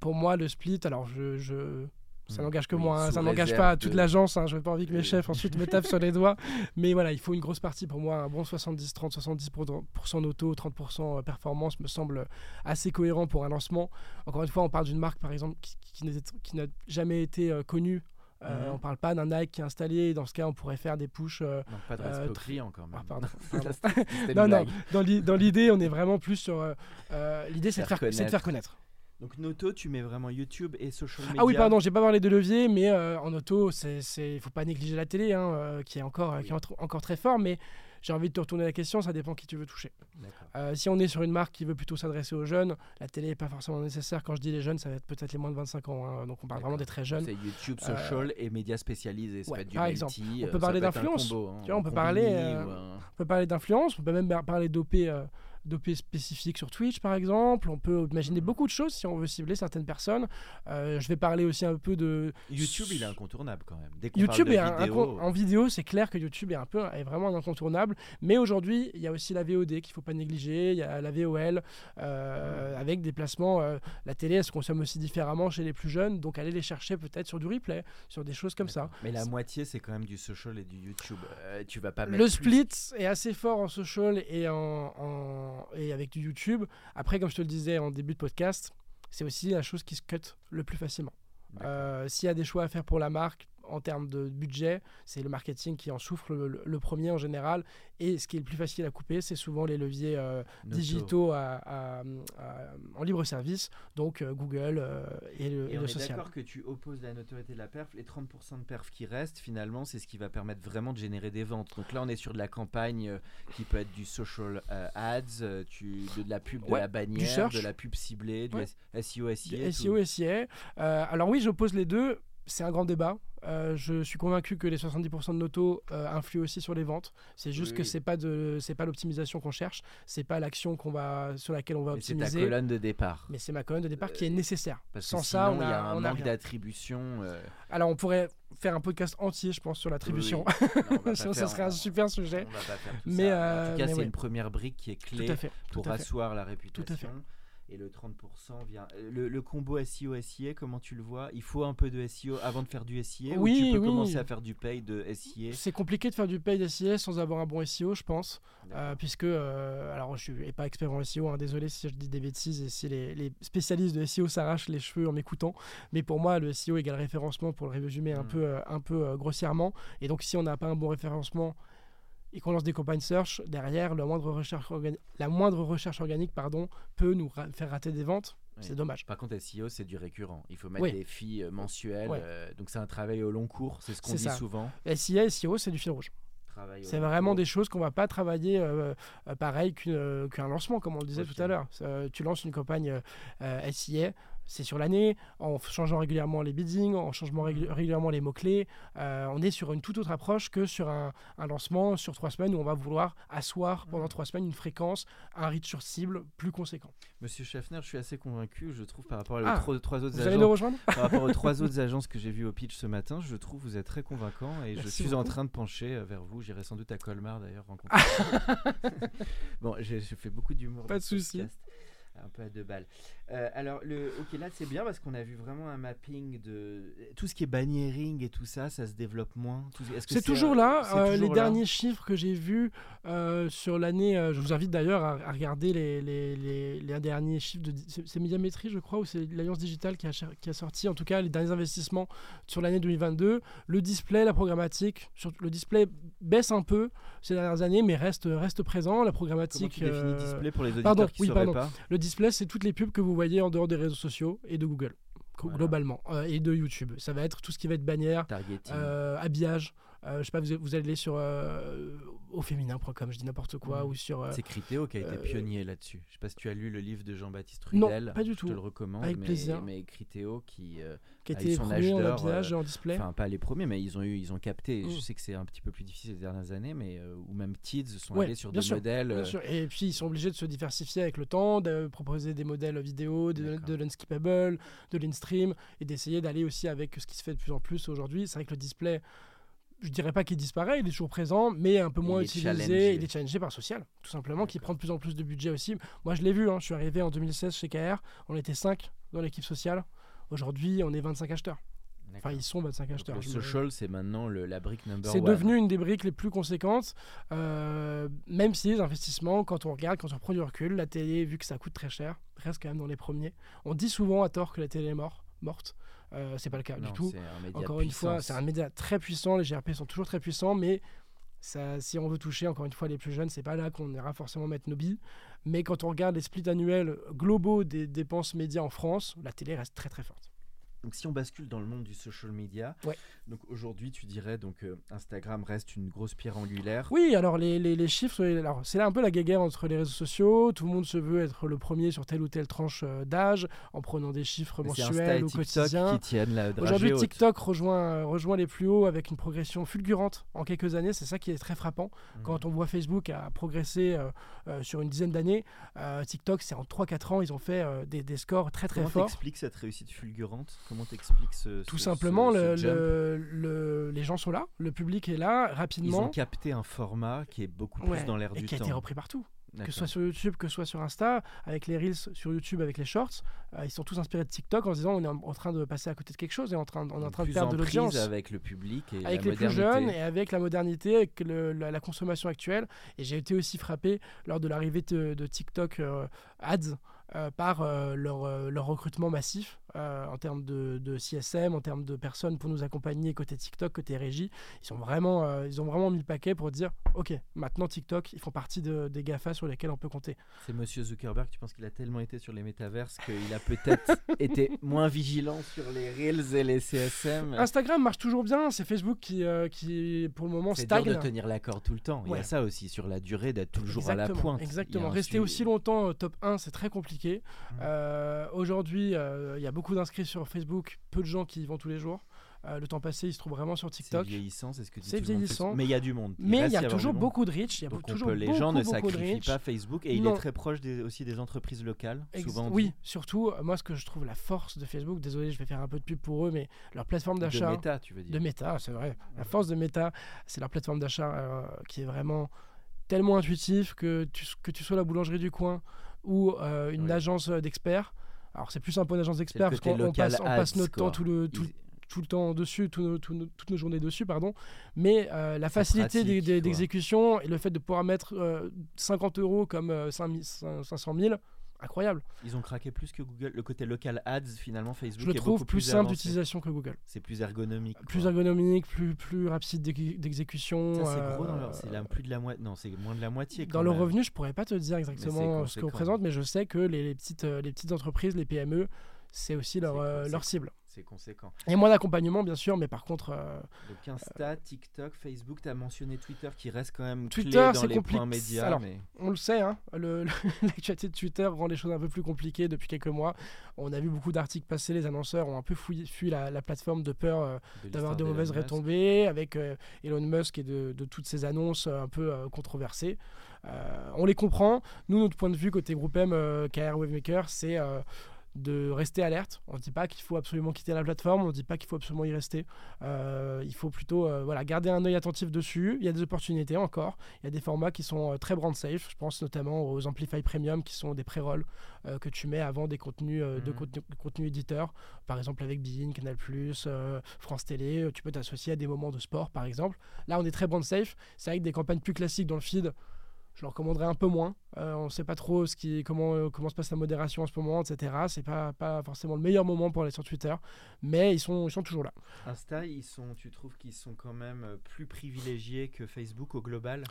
pour moi, le split. Alors, je, je ça hmm. n'engage que moi, hein, ça n'engage pas toute l'agence. Hein, je n'ai pas envie que mes chefs ensuite me tapent sur les doigts. [LAUGHS] Mais voilà, il faut une grosse partie pour moi. Un bon 70-30, 70% auto, 30% performance me semble assez cohérent pour un lancement. Encore une fois, on parle d'une marque par exemple qui, qui n'a jamais été connue euh, mhm. On parle pas d'un Nike qui est installé. Dans ce cas, on pourrait faire des pushes. Euh, non, pas de euh, client quand même. Ah, pardon. [LAUGHS] non, non. Dans l'idée, on est vraiment plus sur. Euh, l'idée, c'est de, faire, de faire connaître. Donc Noto, tu mets vraiment YouTube et social media. Ah oui, pardon, j'ai pas parlé de levier, mais en auto, c'est, il faut pas négliger la télé, hein, qui est encore, qui est encore très fort, mais j'ai envie de te retourner la question, ça dépend qui tu veux toucher. Euh, si on est sur une marque qui veut plutôt s'adresser aux jeunes, la télé n'est pas forcément nécessaire. Quand je dis les jeunes, ça va être peut-être les moins de 25 ans. Hein. donc on parle vraiment des très jeunes. C'est YouTube, euh, social et médias spécialisés. par exemple, on peut parler d'influence. Hein, on, peut parler, euh, on peut parler d'influence, on peut même parler d'OP d'OP spécifiques sur Twitch par exemple. On peut imaginer hmm. beaucoup de choses si on veut cibler certaines personnes. Euh, je vais parler aussi un peu de YouTube. Il est incontournable quand même. Dès YouTube est vidéo... en vidéo, c'est clair que YouTube est un peu est vraiment incontournable. Mais aujourd'hui, il y a aussi la VOD qu'il faut pas négliger. Il y a la VOL euh, avec des placements. Euh, la télé, elle se consomme aussi différemment chez les plus jeunes. Donc aller les chercher peut-être sur du replay, sur des choses comme ça. Mais la moitié, c'est quand même du social et du YouTube. tu vas pas mettre le split est assez fort en social et en et avec du YouTube. Après, comme je te le disais en début de podcast, c'est aussi la chose qui se cut le plus facilement. Euh, s'il y a des choix à faire pour la marque, en termes de budget, c'est le marketing qui en souffre le, premier en général. Et ce qui est le plus facile à couper, c'est souvent les leviers euh, digitaux en libre service, donc euh, Google euh, et le, et, on est d'accord que tu opposes la notoriété de la perf. Les 30% de perf qui restent, finalement, c'est ce qui va permettre vraiment de générer des ventes. Donc là, on est sur de la campagne qui peut être du social ads, tu, de, la pub de la bannière, de la pub ciblée, du SEO, SIA. SEO, SIA. alors oui, j'oppose les deux. C'est un grand débat. Euh, je suis convaincu que les 70% de Noto euh, influent aussi sur les ventes. C'est juste que c'est pas de c'est pas l'optimisation qu'on cherche, c'est pas l'action qu'on va sur laquelle on va optimiser. C'est ta colonne de départ. Mais c'est ma colonne de départ qui est nécessaire. Parce Sans ça, on a, il y a un manque d'attribution. Euh. Alors on pourrait faire un podcast entier, je pense, sur l'attribution. ça, [LAUGHS] serait un super sujet. mais en tout cas, c'est une première brique qui est clé pour asseoir la réputation. Tout à fait et le 30% vient. Euh, le, combo SEO SIA, comment tu le vois Il faut un peu de SEO avant de faire du SIA oui, ou tu peux commencer à faire du pay de SIA C'est compliqué de faire du pay de SIA sans avoir un bon SEO, je pense. Euh, puisque, euh, alors je suis pas expert en SEO, hein, désolé si je dis des bêtises et si les, spécialistes de SEO s'arrachent les cheveux en m'écoutant. Mais pour moi, le SEO égale référencement pour le résumer un hmm. peu, un peu grossièrement. Et donc, si on n'a pas un bon référencement et qu'on lance des campagnes search, derrière, la moindre recherche, la moindre recherche organique pardon, peut nous faire rater des ventes. C'est dommage. Par contre, SEO, c'est du récurrent. Il faut mettre des filles euh, mensuelles. Euh, donc, c'est un travail au long cours. C'est ce qu'on dit souvent. SIA, SEO, c'est du fil rouge. C'est vraiment des choses qu'on va pas travailler euh, pareil qu'un lancement, comme on le disait tout à l'heure. tu lances une campagne SIA, c'est sur l'année, en changeant régulièrement les biddings, en changeant régulièrement les mots-clés. Euh, on est sur une toute autre approche que sur un, lancement sur trois semaines où on va vouloir asseoir pendant trois semaines une fréquence, un reach sur cible plus conséquent. Monsieur Schaffner, je suis assez convaincu, je trouve, par rapport aux ah, trois, autres vous agences. rejoindre? par rapport aux trois [LAUGHS] autres agences que j'ai vues au pitch ce matin, je trouve que vous êtes très convaincant et je suis en train de pencher euh, vers vous. J'irai sans doute à Colmar d'ailleurs rencontrer. [LAUGHS] bon, j'ai fait beaucoup d'humour. Pas de souci un peu à deux balles. Euh, alors, le, ok, là c'est bien parce qu'on a vu vraiment un mapping de tout ce qui est banniering et tout ça, ça se développe moins. C'est toujours là. Euh, les derniers chiffres que j'ai vus euh, sur l'année, je vous invite d'ailleurs à, regarder les, les, les, derniers chiffres de c'est Médiamétrie, je crois, ou c'est l'Alliance Digitale qui a, qui a sorti en tout cas les derniers investissements sur l'année 2022. Le display, la programmatique, sur, le display baisse un peu ces dernières années, mais reste, reste présent. La programmatique. Comment tu display pour les auditeurs pardon, qui oui, pardon. pas Le display, c'est toutes les pubs que vous voyez en dehors des réseaux sociaux et de Google, globalement, euh, et de YouTube. Ça va être tout ce qui va être bannière, euh, habillage. Euh, je sais pas, vous, vous, allez aller sur au féminin.com, je dis n'importe quoi, mm. ou sur. c'est Critéo qui a été pionnier là-dessus. Je sais pas si tu as lu le livre de Jean-Baptiste Rudel. Non, pas du tout. Je te le recommande. Avec mais, plaisir. Mais Critéo qui qui étaient les premiers en habillage en display. Enfin, pas les premiers, mais ils ont eu, ils ont capté. Je mm. sais que c'est un petit peu plus difficile ces dernières années, mais euh, ou même Tids sont allés sur des modèles. Bien euh, sûr. Et puis ils sont obligés de se diversifier avec le temps, de proposer des modèles vidéo, de, de l'unskippable, de l'instream, et d'essayer d'aller aussi avec ce qui se fait de plus en plus aujourd'hui. C'est vrai que le display je dirais pas qu'il disparaît, il est toujours présent, mais un peu moins utilisé. Il est challengé par social, tout simplement, qui prend de plus en plus de budget aussi. Moi, je l'ai vu, hein, je suis arrivé en 2016 chez KR, on était 5 dans l'équipe sociale. Aujourd'hui, on est 25 acheteurs. Enfin, ils sont 25 acheteurs. le social, c'est maintenant le, la brique number C'est devenu une des briques les plus conséquentes, euh, même si les investissements, quand on regarde, quand on prend du recul, la télé, vu que ça coûte très cher, reste quand même dans les premiers. On dit souvent à tort que la télé est mort, morte. Euh, c'est pas le cas du tout. Encore une fois, c'est un média très puissant. Les GRP sont toujours très puissants, mais ça, si on veut toucher encore une fois les plus jeunes, c'est pas là qu'on ira forcément mettre nos billes. Mais quand on regarde les splits annuels globaux des dépenses médias en France, la télé reste très très forte. Donc si on bascule dans le monde du social media, donc aujourd'hui tu dirais donc euh, Instagram reste une grosse pierre angulaire. Oui, alors les, les, les chiffres, alors c'est là un peu la guéguerre entre les réseaux sociaux. Tout le monde se veut être le premier sur telle ou telle tranche euh, d'âge en prenant des chiffres mensuels ou quotidiens. Aujourd'hui TikTok rejoint euh, rejoint les plus hauts avec une progression fulgurante en quelques années. C'est ça qui est très frappant. Mmh. Quand on voit Facebook a progressé sur une dizaine d'années, TikTok c'est en 3-4 ans ils ont fait des, des, scores très très Comment forts. Comment t'expliques cette réussite fulgurante? Comment t'expliques ce, Tout simplement, le, les gens sont là, le public est là, rapidement. Ils ont capté un format qui est beaucoup plus dans l'air du temps. Et qui a été repris partout. Que ce soit sur YouTube, que ce soit sur Insta, avec les Reels sur YouTube, avec les Shorts, euh, ils sont tous inspirés de TikTok en se disant on est en, train de passer à côté de quelque chose et on, train, on est en train de perdre de l'audience. avec le public et avec les plus jeunes et avec la modernité, avec la, consommation actuelle. Et j'ai été aussi frappé lors de l'arrivée de, TikTok euh, Ads. Euh, par leur, leur, recrutement massif euh, en termes de, de, CSM, en termes de personnes pour nous accompagner côté TikTok, côté régie. Ils, sont vraiment, euh, ils ont vraiment mis le paquet pour dire Ok, maintenant TikTok, ils font partie de, des GAFA sur lesquels on peut compter. C'est monsieur Zuckerberg, tu penses qu'il a tellement été sur les métaverses qu'il a peut-être [LAUGHS] été moins vigilant sur les Reels et les CSM Instagram marche toujours bien, c'est Facebook qui, euh, qui pour le moment stagne. C'est dur de tenir l'accord tout le temps. Il y a ça aussi sur la durée d'être toujours à la pointe. Exactement. Rester aussi longtemps top 1, c'est très compliqué. Mmh. Aujourd'hui, il y a beaucoup d'inscrits sur Facebook, peu de gens qui y vont tous les jours. Euh, le temps passé, il se trouve vraiment sur TikTok. C'est vieillissant, c'est ce que C'est vieillissant. Mais il y a du monde. mais il y a toujours beaucoup de reach. Il y a toujours les gens ne sacrifient pas Facebook et il est très proche aussi des entreprises locales. souvent oui, surtout, euh, moi, ce que je trouve la force de Facebook, désolé, je vais faire un peu de pub pour eux, mais leur plateforme d'achat. De méta, tu veux dire. De méta, c'est vrai. La force de méta, c'est leur plateforme d'achat euh, qui est vraiment tellement intuitif que tu, que tu sois la boulangerie du coin ou une agence d'experts. Alors c'est plus un peu d'agence d'experts parce qu'on passe, passe, notre temps tout le, tout, tout, le temps dessus, tout toutes nos journées dessus, pardon. Mais euh, la facilité d'exécution et le fait de pouvoir mettre 50 euh, euros comme 500 000, incroyable. Ils ont craqué plus que Google. Le côté local ads, finalement, Facebook. Je le trouve plus, simple d'utilisation que Google. C'est plus ergonomique. Plus ergonomique, plus, plus rapide d'exécution. c'est gros, euh, c'est plus de la moitié. Non, c'est moins de la moitié. dans le revenu, je pourrais pas te dire exactement ce qu'on représente, mais je sais que les, petites, euh, les petites entreprises, les PME, c'est aussi leur, euh, leur cible. C'est conséquent. Et moins d'accompagnement, bien sûr, mais par contre. Donc Insta, TikTok, Facebook, tu as mentionné Twitter qui reste quand même Twitter, clé dans c'est les compliqué. points médias. Alors, mais... On le sait, hein, l'actualité [LAUGHS] de Twitter rend les choses un peu plus compliquées depuis quelques mois. On a vu beaucoup d'articles passer, les annonceurs ont un peu fui, fui la, la, plateforme de peur d'avoir de mauvaises retombées avec Elon Musk et de, de, toutes ces annonces un peu controversées. on les comprend. Nous, notre point de vue côté groupe M, KR Wavemaker, c'est de rester alerte. On ne dit pas qu'il faut absolument quitter la plateforme, on ne dit pas qu'il faut absolument y rester. Euh, il faut plutôt euh, voilà, garder un œil attentif dessus. Il y a des opportunités encore. Il y a des formats qui sont euh, très brand safe. Je pense notamment aux Amplify Premium qui sont des pré-rolls que tu mets avant des contenus de mhm. contenu, contenu, éditeur. Par exemple avec Bein, Canal, France Télé. Tu peux t'associer à des moments de sport par exemple. Là, on est très brand safe. C'est avec des campagnes plus classiques dans le feed je le recommanderais un peu moins. Euh, on ne sait pas trop ce qui, comment, euh, comment se passe la modération en ce moment, etc. C'est pas, pas forcément le meilleur moment pour aller sur Twitter, mais ils sont, ils sont toujours là. Insta, ils sont, tu trouves qu'ils sont quand même euh, plus privilégiés que Facebook au global?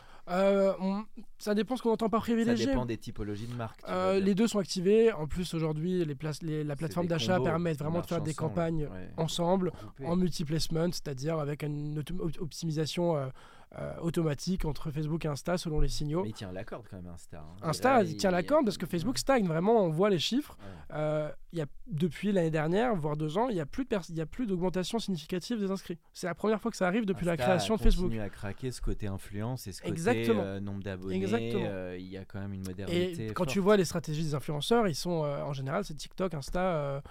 Ça dépend ce qu'on entend par privilégié. Ça dépend des typologies de marques. les deux sont activés. En plus, aujourd'hui, les, les, la plateforme d'achat permet vraiment de faire des campagnes ensemble, en multi-placement, c'est-à-dire avec une optimisation euh, automatique entre Facebook et Insta selon les signaux. Mais il tient la corde quand même Insta. Hein. Insta il, tient la corde parce que Facebook stagne vraiment. On voit les chiffres. Euh, il y a, depuis l'année dernière, voire deux ans, il n'y a plus il d'augmentation significative des inscrits. C'est la première fois que ça arrive depuis la création de Facebook. continue à craquer ce côté influence et ce côté euh, nombre d'abonnés. il y a quand même une modernité. Et quand tu vois les stratégies des influenceurs, ils sont en général c'est TikTok, Insta,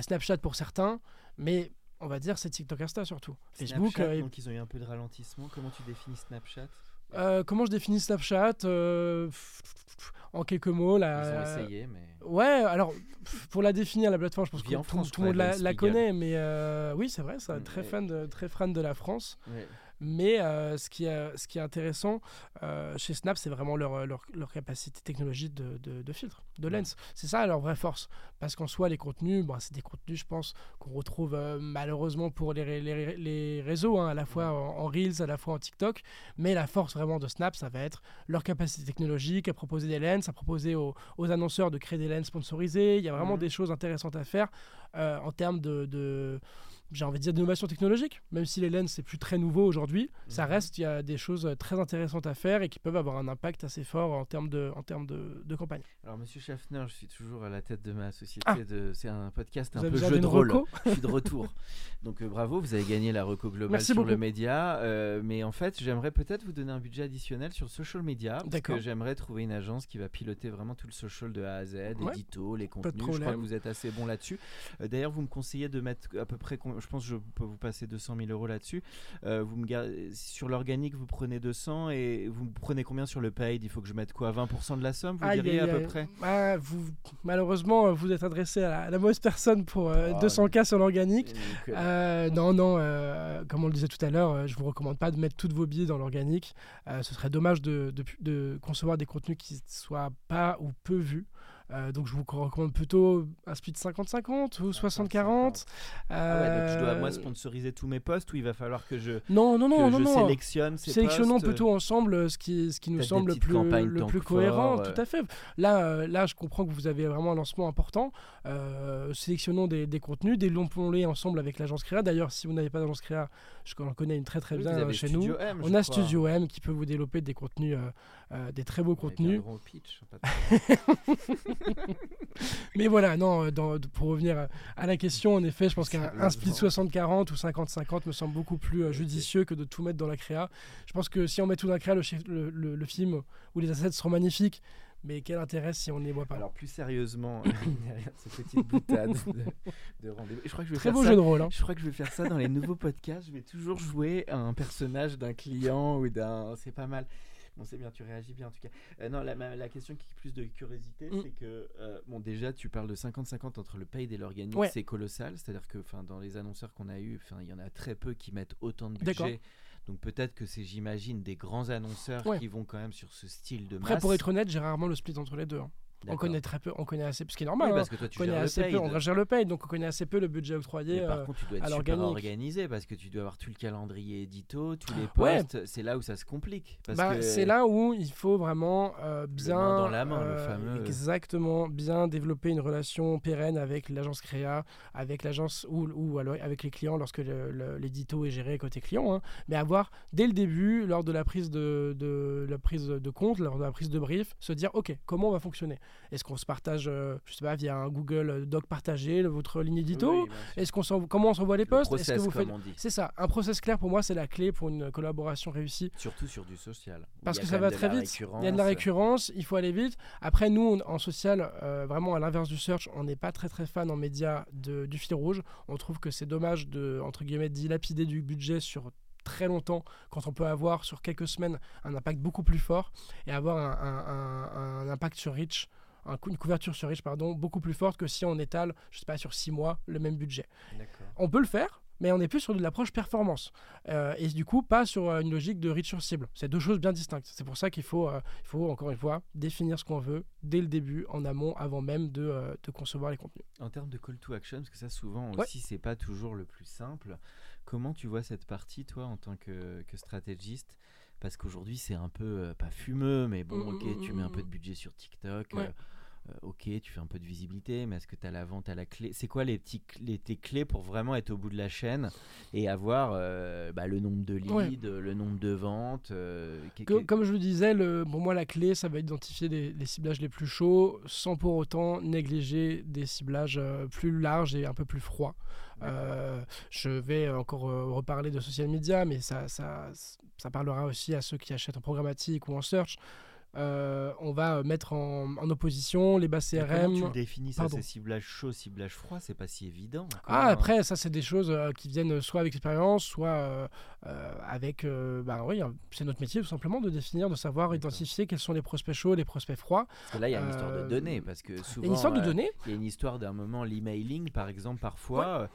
Snapchat pour certains, mais on va dire c'est TikTok Insta surtout. Facebook. Euh, donc ils ont eu un peu de ralentissement. Comment tu définis Snapchat? Euh, Comment je définis Snapchat euh, En quelques mots, là. Ils ont essayé, mais. Ouais, alors pour la définir la plateforme, je pense que tout, le monde la, connaît, mais oui, c'est vrai, ça, très fan de très fan de la France. Mais euh, ce, qui est, ce qui est intéressant euh, chez Snap, c'est vraiment leur, leur, leur, capacité technologique de, de, filtre, de lens. C'est ça leur vraie force. Parce qu'en soi, les contenus, bon, c'est des contenus, je pense, qu'on retrouve euh, malheureusement pour les, les, les réseaux, hein, à la fois en, Reels, à la fois en TikTok. Mais la force vraiment de Snap, ça va être leur capacité technologique à proposer des lens, à proposer aux, aux annonceurs de créer des lens sponsorisés. Il y a vraiment mmh. des choses intéressantes à faire en termes de j'ai envie de dire d'innovation technologique, même si les lens c'est plus très nouveau aujourd'hui, ça mhm. reste il y a des choses très intéressantes à faire et qui peuvent avoir un impact assez fort en termes de en termes de, de campagne. Alors Monsieur Schaffner, je suis toujours à la tête de ma société, ah. de, c'est un podcast un peu jeu de rôle. je suis de retour, [LAUGHS] donc euh, bravo, vous avez gagné la reco globale sur le média, euh, mais en fait j'aimerais peut-être vous donner un budget additionnel sur social media, parce que j'aimerais trouver une agence qui va piloter vraiment tout le social de A à Z, ouais. édito, les contenus. Je crois que vous êtes assez bon là-dessus. Euh, d'ailleurs, vous me conseillez de mettre à peu près je pense que je peux vous passer 200 000 euros là-dessus. Euh, vous me sur l'organique, vous prenez 200 et vous prenez combien sur le paid? Il faut que je mette quoi? 20% de la somme, vous diriez à peu près? Ah, vous, Malheureusement, vous êtes adressé à la, mauvaise personne pour 200K euh, ah, sur l'organique. Euh, non, non, comme on le disait tout à l'heure, je vous recommande pas de mettre toutes vos billets dans l'organique. ce serait dommage de, de, de, concevoir des contenus qui soient pas ou peu vus. Euh, donc je vous recommande plutôt un split 50-50 ou 60-40. Ah ouais, donc je dois moi euh, sponsoriser tous mes posts ou il va falloir que je, non, non, non, non, je sélectionne ces Sélectionnons plutôt ensemble ce qui, ce qui nous semble le plus, le plus cohérent. Tout à fait. Là, euh, là, je comprends que vous avez vraiment un lancement important. sélectionnons des, des contenus, développons-les ensemble avec l'agence Créa. D'ailleurs, si vous n'avez pas d'agence Créa, je connais une très très bien chez nous. On a Studio M qui peut vous développer des contenus, des très beaux contenus. pitch, [LAUGHS] [LAUGHS] Mais voilà, non, euh, pour revenir à la question, en effet, je pense qu'un split 60-40 ou 50-50 me semble beaucoup plus euh, judicieux que de tout mettre dans la créa. Je pense que si on met tout dans la créa, le, le, le, film ou les assets seront magnifiques. Mais quel intérêt si on ne les voit pas? Alors plus sérieusement, [LAUGHS] cette petite boutade de, rendez-vous. Je crois que je vais Très beau jeu de rôle. Hein. Je crois que je vais faire ça dans les nouveaux podcasts. Je vais toujours jouer un personnage d'un client ou d'un. C'est pas mal. Bon, c'est bien, tu réagis bien en tout cas. Euh, non, la, la, question qui est plus de curiosité, mm. c'est que, euh, bon, déjà, tu parles de 50-50 entre le paid et l'organique, c'est colossal. C'est-à-dire que, dans les annonceurs qu'on a eu, il y en a très peu qui mettent autant de budget. Donc peut-être que c'est, j'imagine, des grands annonceurs qui vont quand même sur ce style de masse. Après, pour être honnête, j'ai rarement le split entre les deux. Hein. On connaît très peu, on connaît assez, ce qui est normal. parce hein. que toi, tu on connaît assez peu, on gère le pay, donc on connaît assez peu le budget octroyé. par contre, tu dois être super organisé parce que tu dois avoir tout le calendrier édito, tous les postes. C'est là où ça se complique. Bah, c'est là où il faut vraiment euh, bien. dans la main, le euh, fameux. Exactement, bien développer une relation pérenne avec l'agence créa, avec l'agence ou, ou alors avec les clients lorsque l'édito est géré côté client. Hein. mais avoir dès le début, lors de la prise de, de, la prise de compte, lors de la prise de brief, se dire ok, comment on va fonctionner? Est-ce qu'on se partage, euh, je sais pas, via un Google Doc partagé, votre ligne édito Est-ce qu'on comment on s'envoie les posts Est-ce que vous faites C'est ça. Un process clair pour moi, c'est la clé pour une collaboration réussie. Surtout sur du social. Parce que ça va très vite. Il y a de la récurrence. Il faut aller vite. Après, nous, en social, euh, vraiment à l'inverse du search, on n'est pas très très fan en médias du fil rouge. On trouve que c'est dommage de entre guillemets dilapider du budget sur très longtemps quand on peut avoir sur quelques semaines un impact beaucoup plus fort et avoir un, un impact sur reach une couverture sur riche pardon, beaucoup plus forte que si on étale, je sais pas, sur six mois le même budget. On peut le faire, mais on est plus sur de l'approche performance. Euh, et du coup, pas sur euh, une logique de reach sur cible. C'est deux choses bien distinctes. C'est pour ça qu'il faut, euh, il faut, encore une fois, définir ce qu'on veut dès le début, en amont, avant même de, de, concevoir les contenus. En termes de call to action, parce que ça, souvent aussi, c'est pas toujours le plus simple. Comment tu vois cette partie, toi, en tant que, que stratégiste? Parce qu'aujourd'hui, c'est un peu, pas fumeux, mais bon, mmh, ok, mmh, tu mets un mmh, peu de budget sur TikTok. Ok, tu fais un peu de visibilité, mais est-ce que tu as la vente à la clé? C'est quoi les, petits, les, tes clés pour vraiment être au bout de la chaîne et avoir euh, bah, le nombre de leads, le nombre de ventes euh, Comme je le disais, le, pour moi, la clé, ça va être d'identifier les, ciblages les plus chauds sans pour autant négliger des ciblages plus larges et un peu plus froids. je vais encore reparler de social media, mais ça, ça, ça parlera aussi à ceux qui achètent en programmatique ou en search. Euh, on va mettre en, opposition les bases CRM. Comment tu définis ça C'est ciblage chaud, ciblage froid C'est pas si évident. Ah, après, ça, c'est des choses euh, qui viennent soit avec l'expérience, soit euh, avec. bah oui, hein, c'est notre métier tout simplement de définir, de savoir identifier quels sont les prospects chauds, les prospects froids. Parce que là, il y a une histoire de données. Parce que souvent. Il y a une histoire de données. Il y a une histoire d'un moment, l'emailing, par exemple, parfois. Euh,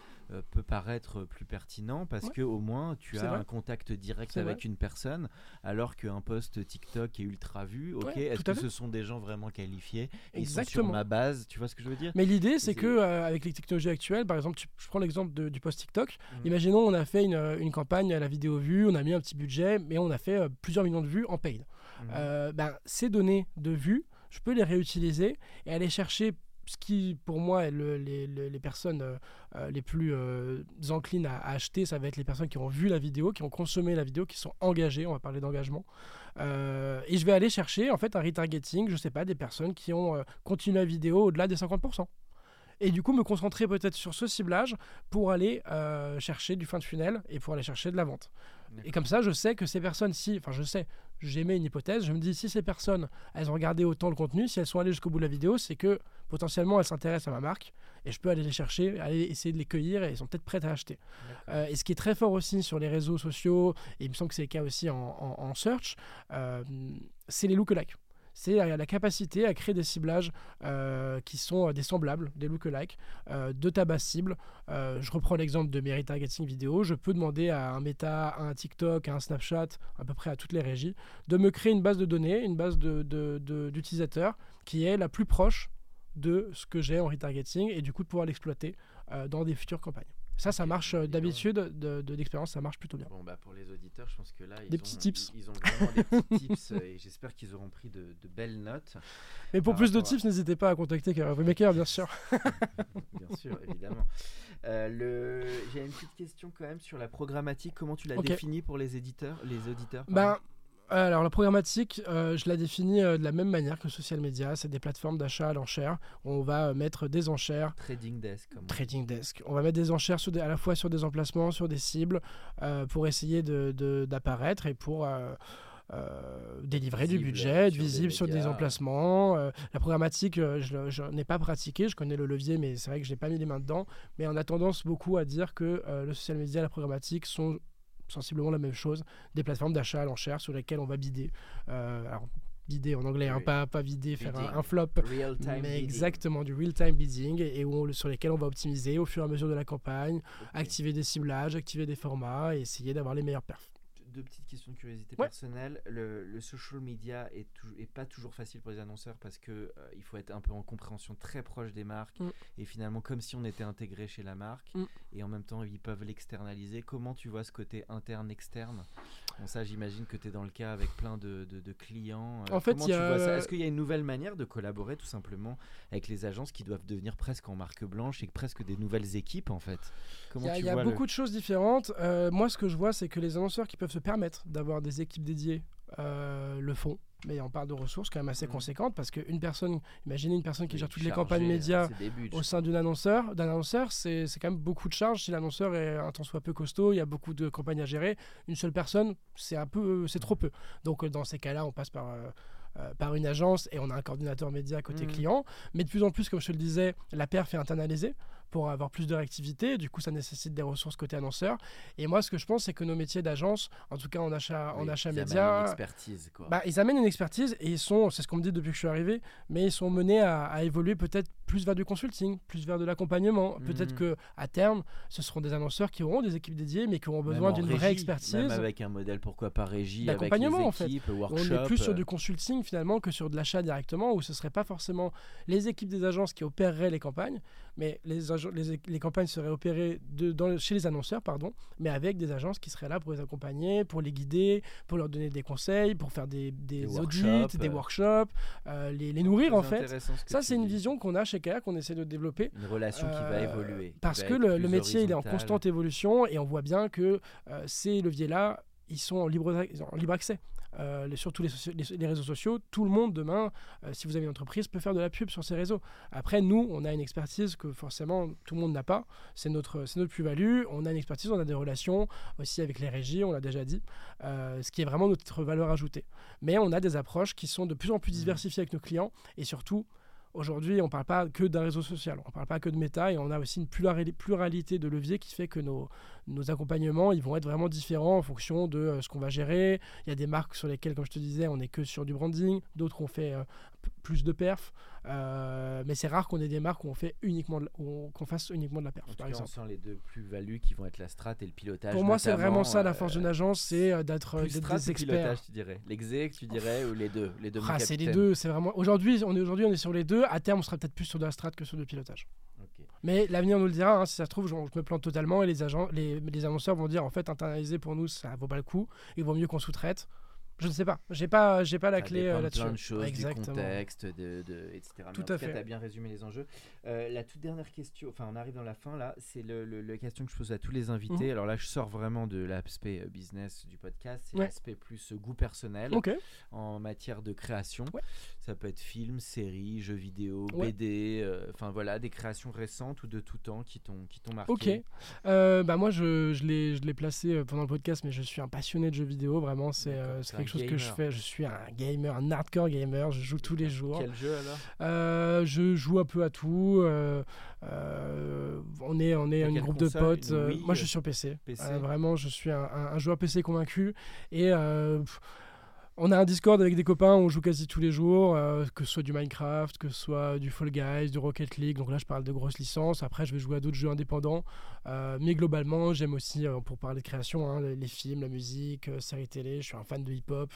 peut paraître plus pertinent parce que au moins tu as un contact direct avec une personne alors qu'un post TikTok est ultra vu. Ok, est-ce que ce sont des gens vraiment qualifiés? Ils sont sur ma base, tu vois ce que je veux dire? Mais l'idée c'est que euh, avec les technologies actuelles, par exemple, je prends l'exemple du post TikTok. Mhm. Imaginons on a fait une, une, campagne à la vidéo vue, on a mis un petit budget, mais on a fait euh, plusieurs millions de vues en paid. Mhm. ben, ces données de vues, je peux les réutiliser et aller chercher ce qui, pour moi, est les, personnes euh, euh, les plus euh, enclines à, acheter, ça va être les personnes qui ont vu la vidéo, qui ont consommé la vidéo, qui sont engagées. On va parler d'engagement. et je vais aller chercher, en fait, un retargeting, je sais pas, des personnes qui ont continué la vidéo au-delà des 50% et du coup me concentrer peut-être sur ce ciblage pour aller chercher du fin de funnel et pour aller chercher de la vente. Et comme ça, je sais que ces personnes, si, enfin je sais, j'émets une hypothèse, je me dis si ces personnes, elles ont regardé autant le contenu, si elles sont allées jusqu'au bout de la vidéo, c'est que potentiellement elles s'intéressent à ma marque et je peux aller les chercher, aller essayer de les cueillir et elles sont peut-être prêtes à acheter. Euh, et ce qui est très fort aussi sur les réseaux sociaux, et il me semble que c'est le cas aussi en, search, euh, c'est les lookalikes c'est la capacité à créer des ciblages euh, qui sont euh, des semblables, des lookalikes, euh, de ta base cible. je reprends l'exemple de mes retargeting vidéo. Je peux demander à un Meta, à un TikTok, à un Snapchat, à peu près à toutes les régies, de me créer une base de données, une base d'utilisateurs qui est la plus proche de ce que j'ai en retargeting et du coup de pouvoir l'exploiter dans des futures campagnes. Ça, ça marche euh, d'habitude, de, d'expérience, ça marche plutôt bien. Bon, bah pour les auditeurs, je pense que là, ils, des ont, petits tips. Ils, ont vraiment des petits [LAUGHS] tips euh, et j'espère qu'ils auront pris de, belles notes. Mais pour plus de tips, n'hésitez pas à contacter Maker, bien sûr. [LAUGHS] bien sûr, évidemment. Euh, le... J'ai une petite question quand même sur la programmatique. Comment tu l'as définie pour les éditeurs, les auditeurs ben, alors la programmatique, euh, je la définis euh, de la même manière que social media. C'est des plateformes d'achat à l'enchère. On va euh, mettre des enchères. Trading desk. Trading desk. On va mettre des enchères sur à la fois sur des emplacements, sur des cibles, pour essayer d'apparaître et pour délivrer du budget, être visible sur des emplacements. la programmatique, je, n'ai pas pratiqué, je connais le levier, mais c'est vrai que je n'ai pas mis les mains dedans. Mais on a tendance beaucoup à dire que le social media et la programmatique sont sensiblement la même chose, des plateformes d'achat à l'enchère sur lesquelles on va bider. Euh, alors, bider en anglais, hein, pas, pas vider, faire un, flop, mais exactement du real-time bidding et où sur lesquels on va optimiser au fur et à mesure de la campagne, activer des ciblages, activer des formats et essayer d'avoir les meilleurs perfs. Deux, petites questions de curiosité personnelle. Le, social media est, est, pas toujours facile pour les annonceurs parce que euh, il faut être un peu en compréhension très proche des marques mm. et finalement comme si on était intégré chez la marque mm. et en même temps ils peuvent l'externaliser. Comment tu vois ce côté interne-externe bon, Ça, j'imagine que tu es dans le cas avec plein de, de, clients. Euh, en fait, Est-ce qu'il y a une nouvelle manière de collaborer tout simplement avec les agences qui doivent devenir presque en marque blanche et presque des nouvelles équipes en fait? Il y a, beaucoup de choses différentes. Euh, moi, ce que je vois, c'est que les annonceurs qui peuvent se permettre d'avoir des équipes dédiées euh, le font. Mais on parle de ressources quand même assez mmh. conséquentes parce qu'une personne, imaginez une personne qui gère toutes les campagnes médias au sein d'un annonceur, d'un annonceur, c'est quand même beaucoup de charges. Si l'annonceur est un temps soit peu costaud, il y a beaucoup de campagnes à gérer. Une seule personne, c'est un peu, c'est trop peu. Donc dans ces cas-là, on passe par euh, par une agence et on a un coordinateur média côté mmh. client. Mais de plus en plus, comme je te le disais, la perf est internalisée pour avoir plus de réactivité. Du coup, ça nécessite des ressources côté annonceur. Et moi, ce que je pense, c'est que nos métiers d'agence, en tout cas en achat, en achat ils média, amènent une expertise, Bah, ils amènent une expertise et ils sont, c'est ce qu'on me dit depuis que je suis arrivé, mais ils sont menés à, évoluer peut-être plus vers du consulting, plus vers de l'accompagnement. Peut-être mmh. que à terme, ce seront des annonceurs qui auront des équipes dédiées, mais qui auront besoin d'une vraie expertise. Même avec un modèle, pourquoi pas régie, d'accompagnement en fait. On est plus sur du consulting finalement que sur de l'achat directement, où ce serait pas forcément les équipes des agences qui opéreraient les campagnes, mais les, les, les campagnes seraient opérées de, dans, chez les annonceurs, pardon, mais avec des agences qui seraient là pour les accompagner, pour les guider, pour leur donner des conseils, pour faire des, des, audits, des workshops, euh, les, les, nourrir en fait. Ça, c'est une vision qu'on a chez Qu'on essaie de développer. Une relation qui va euh, évoluer. Parce que le, métier, il est en constante évolution et on voit bien que euh, ces leviers-là, ils sont en libre, en libre accès. Euh, les, sur tous les, réseaux sociaux, tout le monde demain, euh, si vous avez une entreprise, peut faire de la pub sur ces réseaux. Après, nous, on a une expertise que forcément tout le monde n'a pas. C'est notre, notre plus-value. On a une expertise, on a des relations aussi avec les régies, on l'a déjà dit, euh, ce qui est vraiment notre valeur ajoutée. Mais on a des approches qui sont de plus en plus mmh. diversifiées avec nos clients et surtout, Aujourd'hui, on ne parle pas que d'un réseau social, on ne parle pas que de méta et on a aussi une pluralité de leviers qui fait que nos, accompagnements, vont être vraiment différents en fonction de euh, ce qu'on va gérer. Il y a des marques sur lesquelles, comme je te disais, on est que sur du branding, d'autres ont fait euh, plus de perf. Euh, mais c'est rare qu'on ait des marques où on fait uniquement qu'on fasse uniquement de la perf. par exemple. on sent les deux plus-values qui vont être la strat et le pilotage. Pour moi, c'est vraiment ça la force d'une agence, c'est d'être des experts. pilotage, tu dirais? L'exec, tu dirais, ou les deux, les deux. Ah, c'est les deux. C'est vraiment. Aujourd'hui, on est aujourd'hui, on est sur les deux. À terme, on sera peut-être plus sur de la strat que sur le pilotage. Mais l'avenir nous le dira. Hein, si ça se trouve, je, me plante totalement et les, agents, les, les annonceurs vont dire en fait, internaliser pour nous, ça vaut pas le coup. Il vaut mieux qu'on sous-traite. Je ne sais pas. J'ai pas, j'ai pas la clé euh, là-dessus. Plein de choses, Exactement. du contexte, de, de etc. Tout à fait. Tu as bien résumé les enjeux. Euh, la toute dernière question, enfin, on arrive dans la fin là. C'est le, la question que je pose à tous les invités. Mhm. Alors là, je sors vraiment de l'aspect euh, business du podcast. C'est l'aspect plus goût personnel en matière de création. Ça peut être film, série, jeux vidéo, BD. Enfin voilà, des créations récentes ou de tout temps qui t'ont qui t'ont marqué. Ok. bah moi, je, je l'ai je l'ai placé pendant le podcast, mais je suis un passionné de jeux vidéo. Vraiment, c'est quelque chose que je fais. Je suis un gamer, un hardcore gamer. Je joue tous les jours. Quel jeu alors euh, Je joue un peu à tout. Euh, euh, on est, on est un groupe de potes. moi, je suis sur PC. vraiment, je suis un, un, joueur PC convaincu. Et on a un Discord avec des copains, on joue quasi tous les jours, euh, que ce soit du Minecraft, que ce soit du Fall Guys, du Rocket League. Donc là, je parle de grosses licences. Après, je vais jouer à d'autres jeux indépendants. Euh, mais globalement, j'aime aussi, euh, pour parler de création, hein, les, films, la musique, séries télé. Je suis un fan de hip-hop.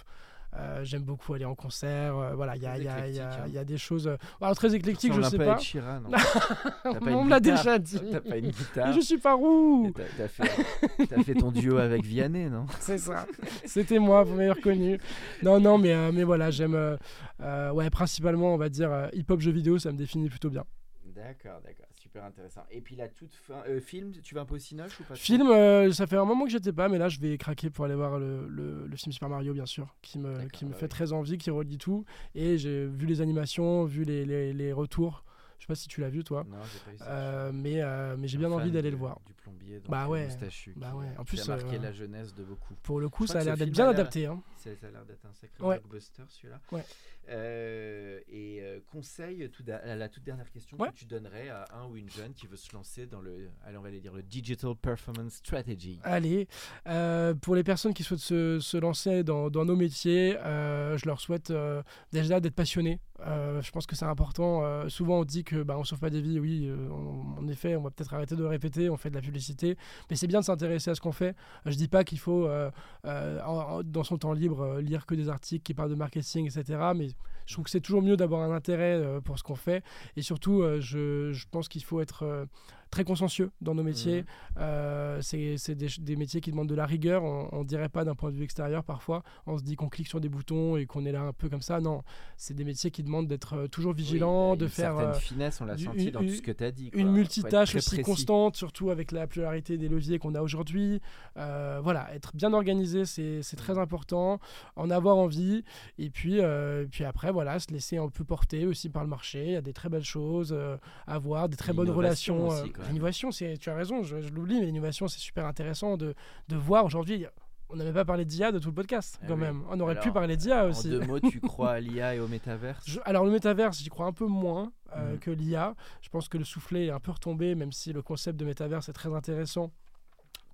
Euh, j'aime beaucoup aller en concert. Euh, voilà, il y, hein. y, a des choses. Euh, très éclectiques, je sais pas. Chira, non [LAUGHS] On me l'a déjà [LAUGHS] dit. T'as pas une guitare. je suis pas roux. T'as fait, fait, ton duo avec Vianney, non? [LAUGHS] C'est ça. C'était moi, vous m'avez reconnu. Non, non, mais, mais voilà, j'aime. ouais, principalement, on va dire hip-hop jeux vidéo, ça me définit plutôt bien. D'accord, d'accord intéressant. Et puis la toute fin, euh, film, tu vas un peu au Cinoche ou pas Film, euh, ça fait un moment que j'étais pas, mais là je vais craquer pour aller voir le, le, film Super Mario, bien sûr, qui me, qui me bah fait très envie, qui redit tout. Et j'ai vu les animations, vu les, les, les retours. Je sais pas si tu l'as vu toi. Non, euh, mais mais j'ai bien envie d'aller le voir. Du plombier dans bah ouais. Bah ouais. En plus, a marqué la jeunesse de beaucoup. Pour le coup, ça a l'air d'être bien adapté. Hein. Ça a l'air d'être un sacré blockbuster celui-là. Ouais. Euh, et euh, conseil, tout la toute dernière question que tu donnerais à un ou une jeune qui veut se lancer dans le, allez, on va aller dire le digital performance strategy. Allez, euh, pour les personnes qui souhaitent se, se lancer dans, dans, nos métiers, je leur souhaite déjà d'être passionnés. je pense que c'est important. souvent, on dit que bah, on sauve pas des vies, oui, euh, en effet, on va peut-être arrêter de répéter, on fait de la publicité, mais c'est bien de s'intéresser à ce qu'on fait. Je dis pas qu'il faut, dans son temps libre, lire que des articles qui parlent de marketing, etc., mais je trouve que c'est toujours mieux d'avoir un intérêt pour ce qu'on fait, et surtout, je, je, pense qu'il faut être très consciencieux dans nos métiers. Mmh. Euh, c'est des, métiers qui demandent de la rigueur. On, ne dirait pas d'un point de vue extérieur parfois. On se dit qu'on clique sur des boutons et qu'on est là un peu comme ça. Non, c'est des métiers qui demandent d'être euh, toujours vigilant, de faire. Une euh, finesse, on l'a senti dans tout ce que tu as dit. Une multitâche aussi constante, surtout avec la pluralité des leviers qu'on a aujourd'hui. voilà, être bien organisé, c'est très mmh. important. En avoir envie. Et puis, puis après, voilà, se laisser un peu porter aussi par le marché. Il y a des très belles choses à voir, des très bonnes relations. L'innovation, c'est, tu as raison, je, l'oublie, mais l'innovation, c'est super intéressant de, de voir aujourd'hui. On n'avait pas parlé d'IA de tout le podcast, eh quand même. On aurait pu parler d'IA aussi. En deux mots, tu [LAUGHS] crois à l'IA et au métaverse? Alors, le métaverse, j'y crois un peu moins euh, mm. que l'IA. Je pense que le soufflet est un peu retombé, même si le concept de métaverse est très intéressant.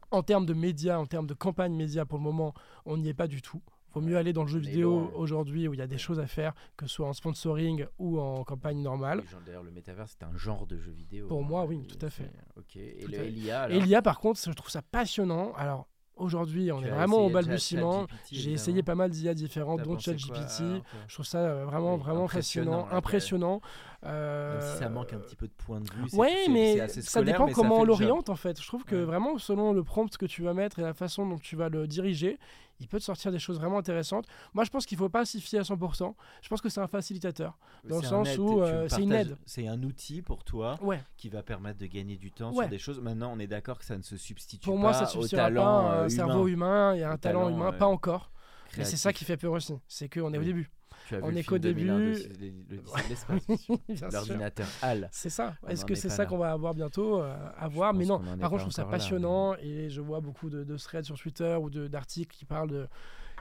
En termes de médias, en termes de campagne média, pour le moment, on n'y est pas du tout vaut mieux aller dans le jeu vidéo aujourd'hui où il y a des choses à faire, que ce soit en sponsoring ou en campagne normale. D'ailleurs, le métavers, c'est un genre de jeu vidéo. Pour moi, oui, tout à fait. Ok. Et l'IA par contre, je trouve ça passionnant. Alors, Aujourd'hui, on est vraiment au balbutiement. J'ai essayé pas mal d'IA différents, dont ChatGPT. Je trouve ça euh, vraiment, vraiment impressionnant. Euh... ça manque un petit peu de point de vue. Oui, mais ça dépend comment on l'oriente en fait. Je trouve que vraiment, selon le prompt que tu vas mettre et la façon dont tu vas le diriger, il peut te sortir des choses vraiment intéressantes. Moi, je pense qu'il ne faut pas s'y fier à 100%. Je pense que c'est un facilitateur, dans le sens où euh, c'est une aide. C'est un outil pour toi qui va permettre de gagner du temps sur des choses. Maintenant, on est d'accord que ça ne se substitue pour pas moi, ça au talent pas un cerveau humain et un talent, humain, pas encore. Mais c'est ça qui fait peur aussi, c'est qu'on est au début on est qu'au début. [LAUGHS] L'ordinateur HAL. C'est ça. Est-ce que c'est ça qu'on va avoir bientôt euh, à voir? Mais non. Par contre, je trouve ça passionnant et je vois beaucoup de, threads sur Twitter ou d'articles qui parlent de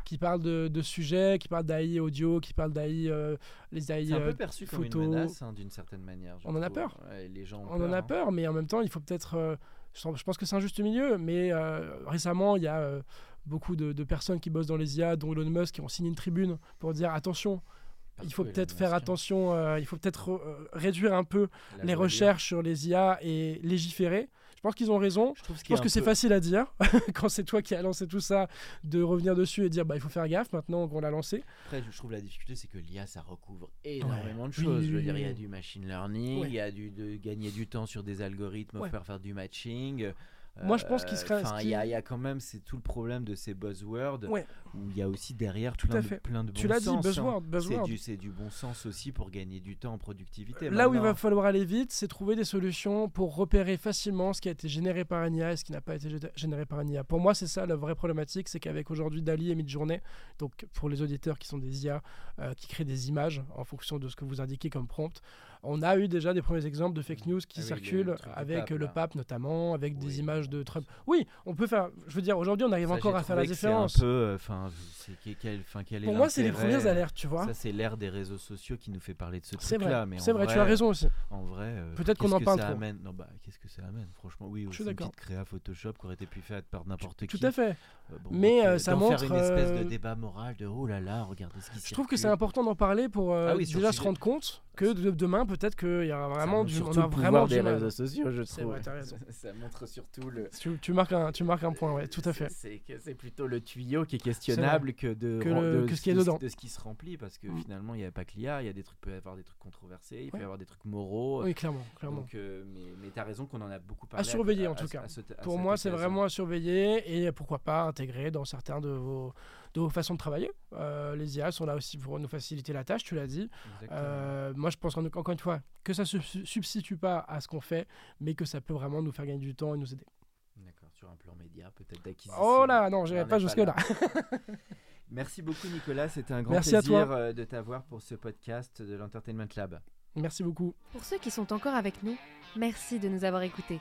qui parlent de, sujets, qui parlent d'AI audio, qui parlent d'AI euh, les AI C'est un peu euh, perçu comme une menace hein, d'une certaine manière. On en a peur. les gens on en a hein. peur, mais en même temps, il faut peut-être. je pense que c'est un juste milieu, mais récemment, il y a beaucoup de, personnes qui bossent dans les IA, dont Elon Musk, qui ont signé une tribune pour dire attention, il faut peut-être faire attention, euh, il faut peut-être euh, réduire un peu les recherches sur les IA et légiférer. Je pense qu'ils ont raison. Je, pense que c'est facile à dire [LAUGHS] quand c'est toi qui as lancé tout ça, de revenir dessus et dire bah il faut faire gaffe maintenant qu'on l'a lancé. Après, je trouve la difficulté, c'est que l'IA ça recouvre énormément de choses. je veux dire, il y a du machine learning, il y a du de gagner du temps sur des algorithmes pour faire du matching. Moi, je pense qu'il serait. Enfin, il y, a quand même, c'est tout le problème de ces buzzwords où il y a aussi derrière tout plein, de, plein de bon Tu l'as dit, buzzword. Hein. C'est du, bon sens aussi pour gagner du temps en productivité. Là où il va falloir aller vite, c'est trouver des solutions pour repérer facilement ce qui a été généré par un IA et ce qui n'a pas été généré par un IA. Pour moi, c'est ça la vraie problématique, c'est qu'avec aujourd'hui Dali et Midjourney, donc pour les auditeurs qui sont des IA euh, qui créent des images en fonction de ce que vous indiquez comme prompt, on a eu déjà des premiers exemples de fake news qui ah circulent avec le pape notamment, avec des images de Trump. Oui, on peut faire. Je veux dire, aujourd'hui, on arrive encore à faire la différence. Un peu, euh, enfin, Pour moi, c'est les premières alertes, tu vois. Ça, c'est l'ère des réseaux sociaux qui nous fait parler de ce truc-là. C'est vrai, tu as raison aussi. En vrai, euh, peut-être qu'on en parle trop. Amène non, bah, qu'est-ce que ça amène Franchement, oui, aussi une petite créa Photoshop qui aurait été pu faire par n'importe qui. Tout à fait. Euh, mais ça montre faire une espèce de débat moral de oh là là, regardez ce qui Je trouve que c'est important d'en parler pour ah déjà se rendre compte que demain peut-être qu'il y a vraiment du on a vraiment des réseaux sociaux je trouve. vrai, raison. [LAUGHS] ça montre surtout le tu, marques un tu marques un point ouais tout à fait. c'est plutôt le tuyau qui est questionnable que de que, ce qui est dedans. de ce qui se remplit parce que mm. finalement il n'y a pas que l'IA il y a des trucs peut y avoir des trucs controversés il peut y avoir des trucs moraux. Oui clairement clairement. Donc euh, mais mais tu as raison qu'on en a beaucoup parlé à surveiller en tout cas. pour moi c'est vraiment à surveiller et pourquoi pas intégrer dans certains de vos de vos façons de travailler. Euh, les IA sont là aussi pour nous faciliter la tâche, tu l'as dit. Euh, moi, je pense encore une fois que ça ne se substitue pas à ce qu'on fait, mais que ça peut vraiment nous faire gagner du temps et nous aider. D'accord, sur un plan média, peut-être d'acquisition. Oh là, non, je n'irai pas jusque-là. [LAUGHS] Merci beaucoup, Nicolas. C'était un grand plaisir euh, de t'avoir pour ce podcast de l'Entertainment Lab. Merci beaucoup. Pour ceux qui sont encore avec nous, merci de nous avoir écoutés.